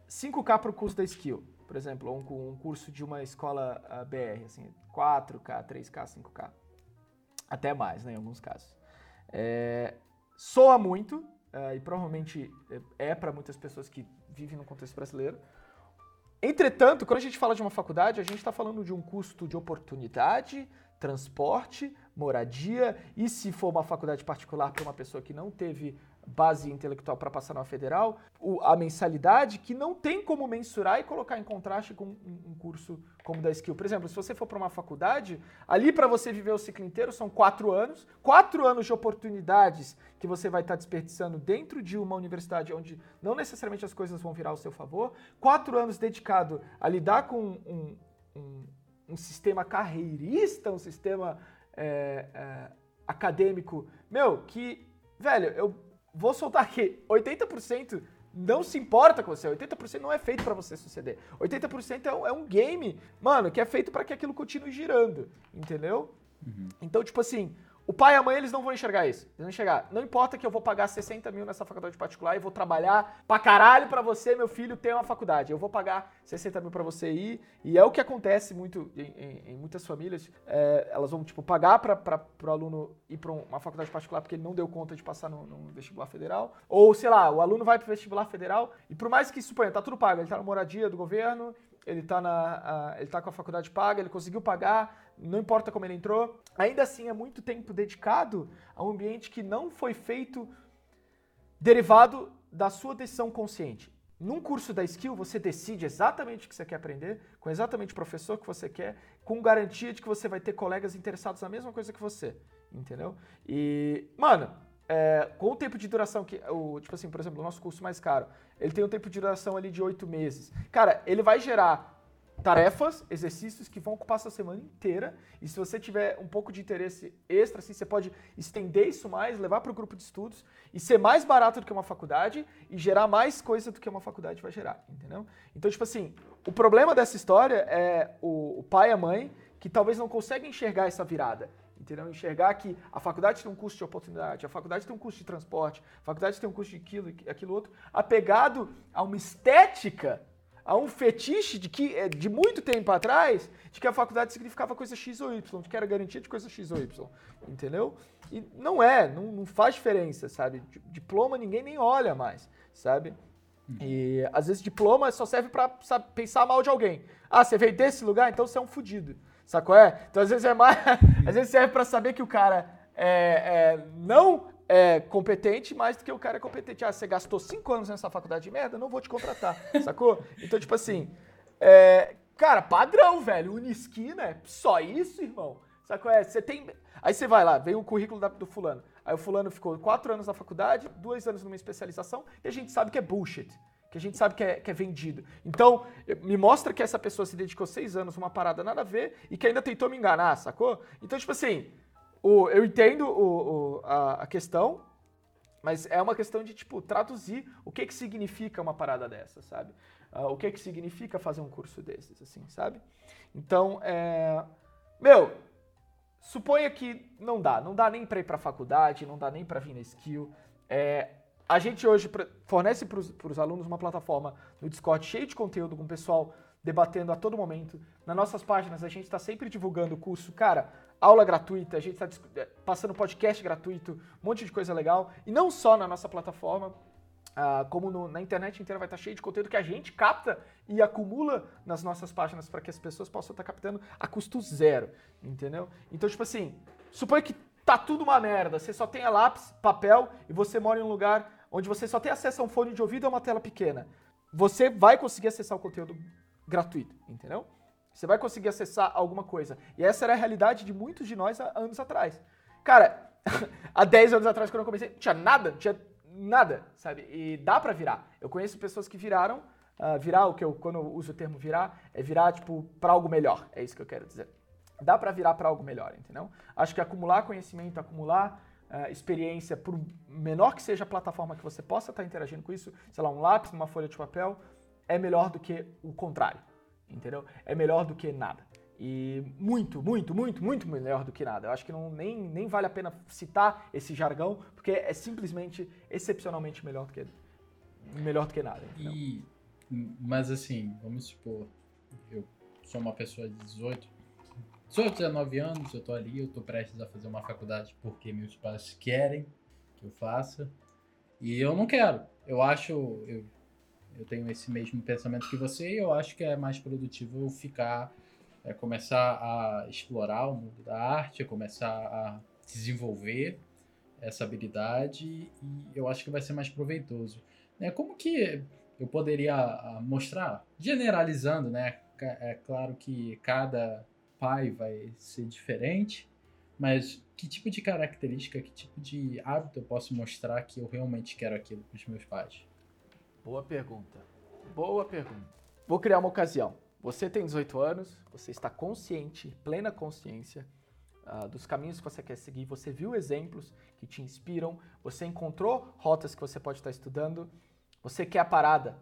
5K para o curso da Skill, por exemplo, um, um curso de uma escola uh, BR, assim, 4K, 3K, 5K. Até mais, né, em alguns casos. É, soa muito, uh, e provavelmente é para muitas pessoas que vivem no contexto brasileiro. Entretanto, quando a gente fala de uma faculdade, a gente está falando de um custo de oportunidade, transporte, moradia, e se for uma faculdade particular para uma pessoa que não teve base intelectual para passar na federal, o, a mensalidade que não tem como mensurar e colocar em contraste com um, um curso como da Skill. Por exemplo, se você for para uma faculdade, ali para você viver o ciclo inteiro são quatro anos, quatro anos de oportunidades que você vai estar tá desperdiçando dentro de uma universidade onde não necessariamente as coisas vão virar ao seu favor, quatro anos dedicado a lidar com um, um, um sistema carreirista, um sistema é, é, acadêmico, meu, que, velho, eu vou soltar aqui, 80% não se importa com você, 80% não é feito para você suceder. 80% é um, é um game, mano, que é feito para que aquilo continue girando, entendeu? Uhum. Então, tipo assim, o pai e a mãe, eles não vão enxergar isso. Eles vão enxergar. Não importa que eu vou pagar 60 mil nessa faculdade particular e vou trabalhar pra caralho pra você, meu filho, ter uma faculdade. Eu vou pagar 60 mil pra você ir. E é o que acontece muito em, em, em muitas famílias. É, elas vão, tipo, pagar pra, pra, pro aluno ir pra uma faculdade particular porque ele não deu conta de passar no, no vestibular federal. Ou, sei lá, o aluno vai pro vestibular federal e por mais que, suponha, tá tudo pago. Ele tá na moradia do governo, ele tá, na, a, ele tá com a faculdade paga, ele conseguiu pagar, não importa como ele entrou. Ainda assim, é muito tempo dedicado a um ambiente que não foi feito derivado da sua decisão consciente. Num curso da Skill, você decide exatamente o que você quer aprender, com exatamente o professor que você quer, com garantia de que você vai ter colegas interessados na mesma coisa que você, entendeu? E, mano, é, com o tempo de duração que, o, tipo assim, por exemplo, o nosso curso mais caro, ele tem um tempo de duração ali de oito meses. Cara, ele vai gerar tarefas, exercícios que vão ocupar sua semana inteira. E se você tiver um pouco de interesse extra, assim, você pode estender isso mais, levar para o grupo de estudos e ser mais barato do que uma faculdade e gerar mais coisa do que uma faculdade vai gerar, entendeu? Então, tipo assim, o problema dessa história é o, o pai e a mãe que talvez não conseguem enxergar essa virada. Entendeu? Enxergar que a faculdade tem um custo de oportunidade, a faculdade tem um custo de transporte, a faculdade tem um custo de aquilo, aquilo outro, apegado a uma estética a um fetiche de que é, de muito tempo atrás de que a faculdade significava coisa X ou Y, de que era garantia de coisa X ou Y, entendeu? E não é, não, não faz diferença, sabe? Diploma ninguém nem olha mais, sabe? Uhum. E às vezes diploma só serve para pensar mal de alguém. Ah, você veio desse lugar, então você é um fudido. Sacou? É? Então às vezes é mais. <laughs> às vezes serve para saber que o cara é, é, não é competente mais do que o cara é competente. Ah, você gastou cinco anos nessa faculdade de merda, não vou te contratar, <laughs> sacou? Então, tipo assim, é, cara, padrão, velho. Unisquina é só isso, irmão. Sacou? É, você tem. Aí você vai lá, vem o currículo da- do fulano. Aí o fulano ficou quatro anos na faculdade, dois anos numa especialização, e a gente sabe que é bullshit. Que a gente sabe que é, que é vendido. Então, me mostra que essa pessoa se dedicou seis anos numa parada nada a ver e que ainda tentou me enganar, sacou? Então, tipo assim, o, eu entendo o- o- a, a questão, mas é uma questão de, tipo, traduzir o que que significa uma parada dessa, sabe? Ah, o que que significa fazer um curso desses, assim, sabe? Então, é... Meu, suponha que não dá. Não dá nem pra ir pra faculdade, não dá nem pra vir na skill. É, a gente hoje fornece para os alunos uma plataforma no Discord cheio de conteúdo, com o pessoal debatendo a todo momento. Nas nossas páginas, a gente está sempre divulgando o curso. Cara, aula gratuita, a gente está passando podcast gratuito, um monte de coisa legal. E não só na nossa plataforma, ah, como no- na internet inteira vai estar cheio de conteúdo que a gente capta e acumula nas nossas páginas para que as pessoas possam estar captando a custo zero, entendeu? Então, tipo assim, suponha que tá tudo uma merda, você só tem lápis, papel e você mora em um lugar onde você só tem acesso a um fone de ouvido e uma tela pequena. Você vai conseguir acessar o conteúdo gratuito, entendeu? Você vai conseguir acessar alguma coisa. E essa era a realidade de muitos de nós há anos atrás. Cara, <laughs> há 10 anos atrás, quando eu comecei, tinha nada, tinha nada, sabe? E dá pra virar. Eu conheço pessoas que viraram, ah, virar, o que eu, quando eu uso o termo virar, é virar, tipo, pra algo melhor. É isso que eu quero dizer. Dá pra virar pra algo melhor, entendeu? Acho que acumular conhecimento, acumular ah, experiência, por menor que seja a plataforma que você possa estar interagindo com isso, sei lá, um lápis, uma folha de papel, é melhor do que o contrário, entendeu? É melhor do que nada. E muito, muito, muito, muito melhor do que nada. Eu acho que não, nem, nem vale a pena citar esse jargão, porque é simplesmente, excepcionalmente melhor do que, melhor do que nada. E, mas assim, vamos supor, eu sou uma pessoa de 18, 18, 19 anos, eu tô ali, eu tô prestes a fazer uma faculdade porque meus pais querem que eu faça. E eu não quero. Eu acho, eu, eu tenho esse mesmo pensamento que você e eu acho que é mais produtivo eu ficar, é, começar a explorar o mundo da arte, começar a desenvolver essa habilidade e eu acho que vai ser mais proveitoso. Né? Como que eu poderia ah, mostrar, generalizando, né? É claro que cada pai vai ser diferente, mas que tipo de característica, que tipo de hábito eu posso mostrar que eu realmente quero aquilo para os meus pais? Boa pergunta. Boa pergunta. Vou criar uma ocasião. Você tem 18 anos, você está consciente, plena consciência ah, dos caminhos que você quer seguir, você viu exemplos que te inspiram, você encontrou rotas que você pode estar estudando, você quer a parada.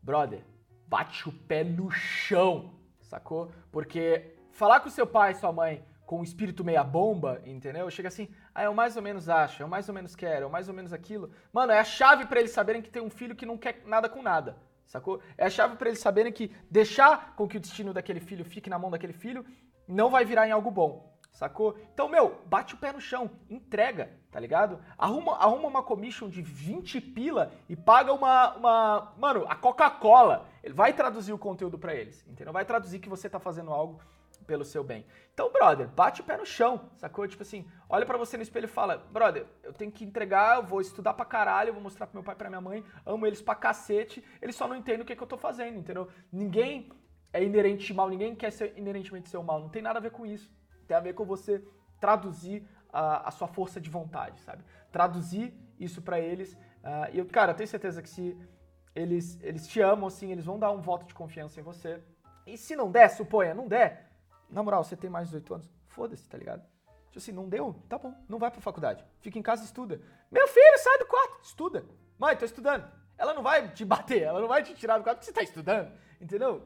Brother, bate o pé no chão, sacou? Porque falar com seu pai sua mãe com um espírito meia bomba, entendeu? Chega assim, ah, eu mais ou menos acho, eu mais ou menos quero, eu mais ou menos aquilo. Mano, é a chave pra eles saberem que tem um filho que não quer nada com nada, sacou? É a chave pra eles saberem que deixar com que o destino daquele filho fique na mão daquele filho não vai virar em algo bom, sacou? Então, meu, bate o pé no chão, entrega, tá ligado? Arruma, arruma uma commission de 20 pila e paga uma, uma mano, a Coca-Cola. Ele vai traduzir o conteúdo pra eles, entendeu? Vai traduzir que você tá fazendo algo pelo seu bem. Então, brother, bate o pé no chão, sacou? Tipo assim, olha pra você no espelho e fala, brother, eu tenho que entregar, eu vou estudar pra caralho, eu vou mostrar pro meu pai e pra minha mãe, amo eles pra cacete, eles só não entendem o que, que eu tô fazendo, entendeu? Ninguém é inerente mal, ninguém quer ser inerentemente ser o mal, não tem nada a ver com isso. Tem a ver com você traduzir a, a sua força de vontade, sabe? Traduzir isso pra eles. ah, e eu, cara, eu tenho certeza que se eles, eles te amam, assim, eles vão dar um voto de confiança em você. E se não der, suponha, não der, na moral, você tem mais de 18 anos, foda-se, tá ligado? Tipo assim, não deu? Tá bom, não vai pra faculdade. Fica em casa e estuda. Meu filho, sai do quarto, estuda. Mãe, tô estudando. Ela não vai te bater, ela não vai te tirar do quarto porque você tá estudando, entendeu?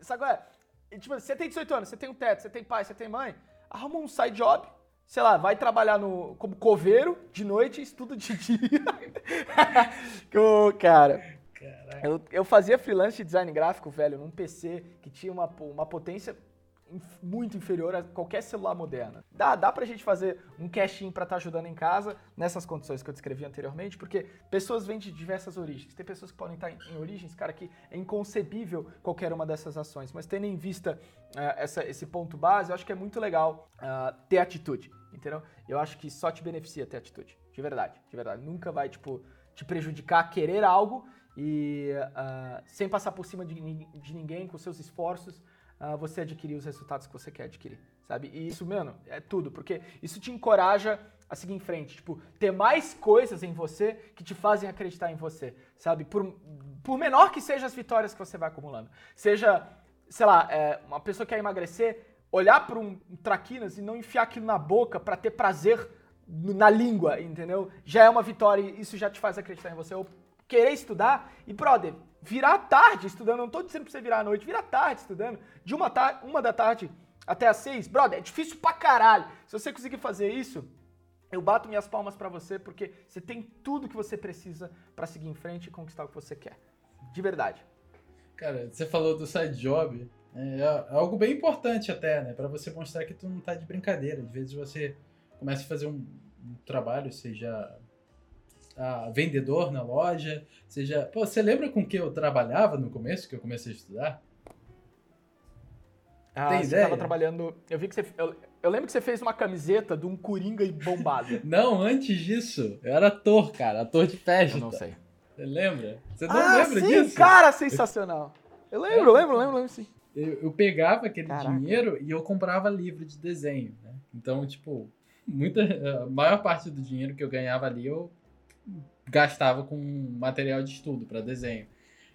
Sabe qual é? Tipo, você tem 18 anos, você tem um teto, você tem pai, você tem mãe, arruma um side job, sei lá, vai trabalhar no, como coveiro de noite e estuda de <laughs> dia. Ô, cara, eu, eu fazia freelance de design gráfico, velho, num PC que tinha uma, uma potência muito inferior a qualquer celular moderno. Dá, dá pra gente fazer um caching pra estar ajudando em casa, nessas condições que eu descrevi anteriormente, porque pessoas vêm de diversas origens. Tem pessoas que podem estar em, em origens, cara, que é inconcebível qualquer uma dessas ações. Mas tendo em vista ah, essa- esse ponto base, eu acho que é muito legal ah, ter atitude, entendeu? Eu acho que só te beneficia ter atitude, de verdade, de verdade. Nunca vai, tipo, te prejudicar querer algo e ah, sem passar por cima de, de ninguém, com seus esforços, ah, você adquirir os resultados que você quer adquirir, sabe? E isso, mano, é tudo, porque isso te encoraja a seguir em frente, tipo, ter mais coisas em você que te fazem acreditar em você, sabe? Por, por menor que sejam as vitórias que você vai acumulando. Seja, sei lá, é, uma pessoa que quer emagrecer, olhar para um, traquinas e não enfiar aquilo na boca para ter prazer na língua, entendeu? Já é uma vitória e isso já te faz acreditar em você. Ou querer estudar e, brother, virar tarde estudando, não tô dizendo pra você virar à noite, virar tarde estudando, de uma, uma da tarde até às seis, brother, é difícil pra caralho. Se você conseguir fazer isso, eu bato minhas palmas pra você porque você tem tudo que você precisa pra seguir em frente e conquistar o que você quer. De verdade. Cara, você falou do side job. É é algo bem importante até, né? Pra você mostrar que tu não tá de brincadeira. Às vezes você começa a fazer um, um trabalho, seja ah, vendedor na loja, seja... Pô, você lembra com que eu trabalhava no começo, que eu comecei a estudar? Ah, Tem você ideia? tava trabalhando. Eu vi que você. Eu, eu lembro que você fez uma camiseta de um coringa bombado. <laughs> Não, antes disso, eu era ator, cara. Ator de festa. eu não sei. Você lembra? Você não ah, lembra sim, disso? cara, sensacional. Eu lembro, lembro, lembro, lembro sim. Eu, eu pegava aquele Caraca. dinheiro e eu comprava livro de desenho, né? Então, tipo, muita, a maior parte do dinheiro que eu ganhava ali eu gastava com material de estudo para desenho.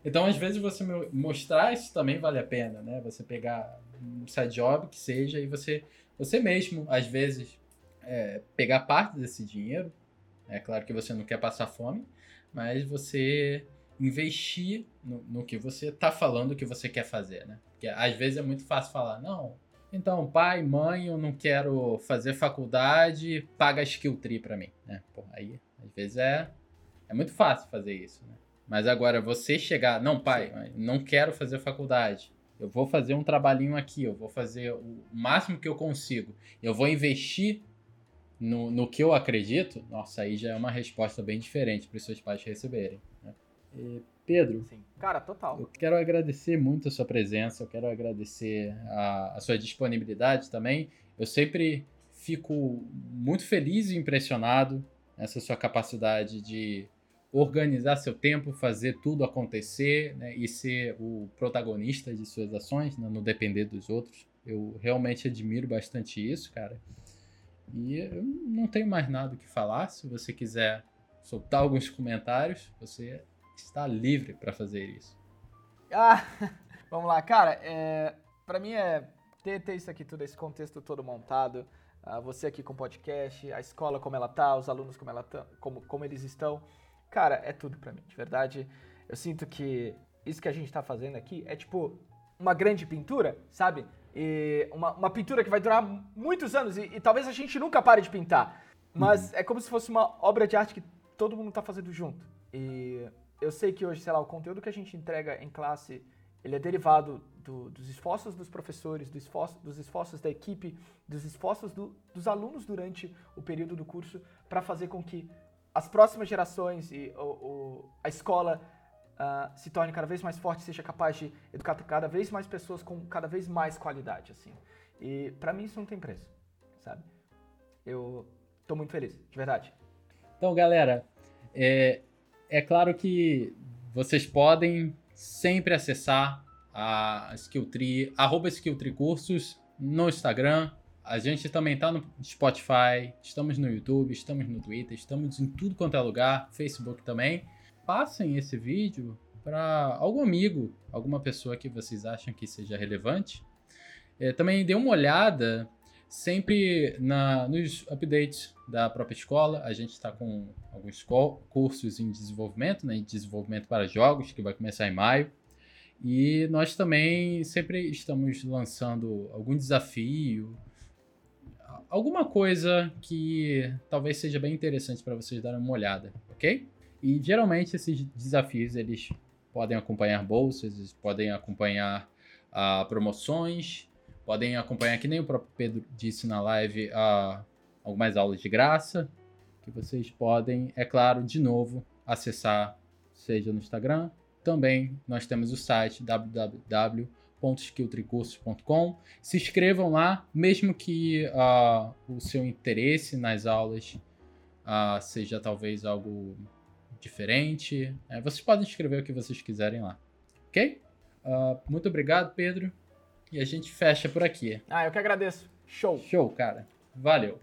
Então, às vezes, você mo- mostrar isso também vale a pena, né? Você pegar um side job que seja e você, você mesmo, às vezes, é, pegar parte desse dinheiro. É claro que você não quer passar fome, mas você investir no, no que você tá falando que você quer fazer, né? Porque às vezes é muito fácil falar, não, então, pai, mãe, eu não quero fazer faculdade, paga a skill tree pra mim, né? Pô, aí, às vezes é, é muito fácil fazer isso, né? Mas agora, você chegar, não, pai, não quero fazer faculdade, eu vou fazer um trabalhinho aqui, eu vou fazer o máximo que eu consigo, eu vou investir no, no que eu acredito, nossa, aí já é uma resposta bem diferente para os seus pais receberem. Né? E, Pedro, Sim. Cara, total. eu quero agradecer muito a sua presença, eu quero agradecer a, a sua disponibilidade também. Eu sempre fico muito feliz e impressionado nessa sua capacidade de organizar seu tempo, fazer tudo acontecer né, e ser o protagonista de suas ações, né, não depender dos outros. Eu realmente admiro bastante isso, cara. E eu não tenho mais nada que falar. Se você quiser soltar alguns comentários, você está livre para fazer isso. Ah, <laughs> vamos lá, cara. É, para mim é ter, ter isso aqui tudo, esse contexto todo montado. Ah, você aqui com o podcast, a escola como ela tá, os alunos como, ela tá, como, como eles estão. Cara, é tudo pra mim, de verdade. Eu sinto que isso que a gente tá fazendo aqui é tipo uma grande pintura, sabe? E uma, uma pintura que vai durar muitos anos e, e talvez a gente nunca pare de pintar. Mas é como se fosse uma obra de arte que todo mundo tá fazendo junto. E eu sei que hoje, sei lá, o conteúdo que a gente entrega em classe, ele é derivado do- dos esforços dos professores, do esforço- dos esforços da equipe, dos esforços do- dos alunos durante o período do curso, para fazer com que as próximas gerações e o- o- a escola ah, se torne cada vez mais forte, seja capaz de educar cada vez mais pessoas com cada vez mais qualidade, assim. E para mim isso não tem preço, sabe? Eu tô muito feliz, de verdade. Então, galera, é, é claro que vocês podem sempre acessar a Skilltree, arroba Skilltree Cursos no Instagram. A gente também tá no Spotify, estamos no YouTube, estamos no Twitter, estamos em tudo quanto é lugar, Facebook também. Passem esse vídeo para algum amigo, alguma pessoa que vocês acham que seja relevante. É, também dê uma olhada sempre na, nos updates da própria escola. A gente está com alguns co- cursos em desenvolvimento, né, em desenvolvimento para jogos, que vai começar em maio. E nós também sempre estamos lançando algum desafio, alguma coisa que talvez seja bem interessante para vocês darem uma olhada, ok? E geralmente esses desafios eles podem acompanhar bolsas, eles podem acompanhar ah, promoções, Podem acompanhar, que nem o próprio Pedro disse na live, uh, algumas aulas de graça, que vocês podem, é claro, de novo, acessar, seja no Instagram. Também nós temos o site www.skilltricursos.com. Se inscrevam lá, mesmo que uh, o seu interesse nas aulas uh, seja talvez algo diferente. É, vocês podem escrever o que vocês quiserem lá. Ok? Muito obrigado, Pedro. E a gente fecha por aqui. Ah, eu que agradeço. Show. Show, cara. Valeu.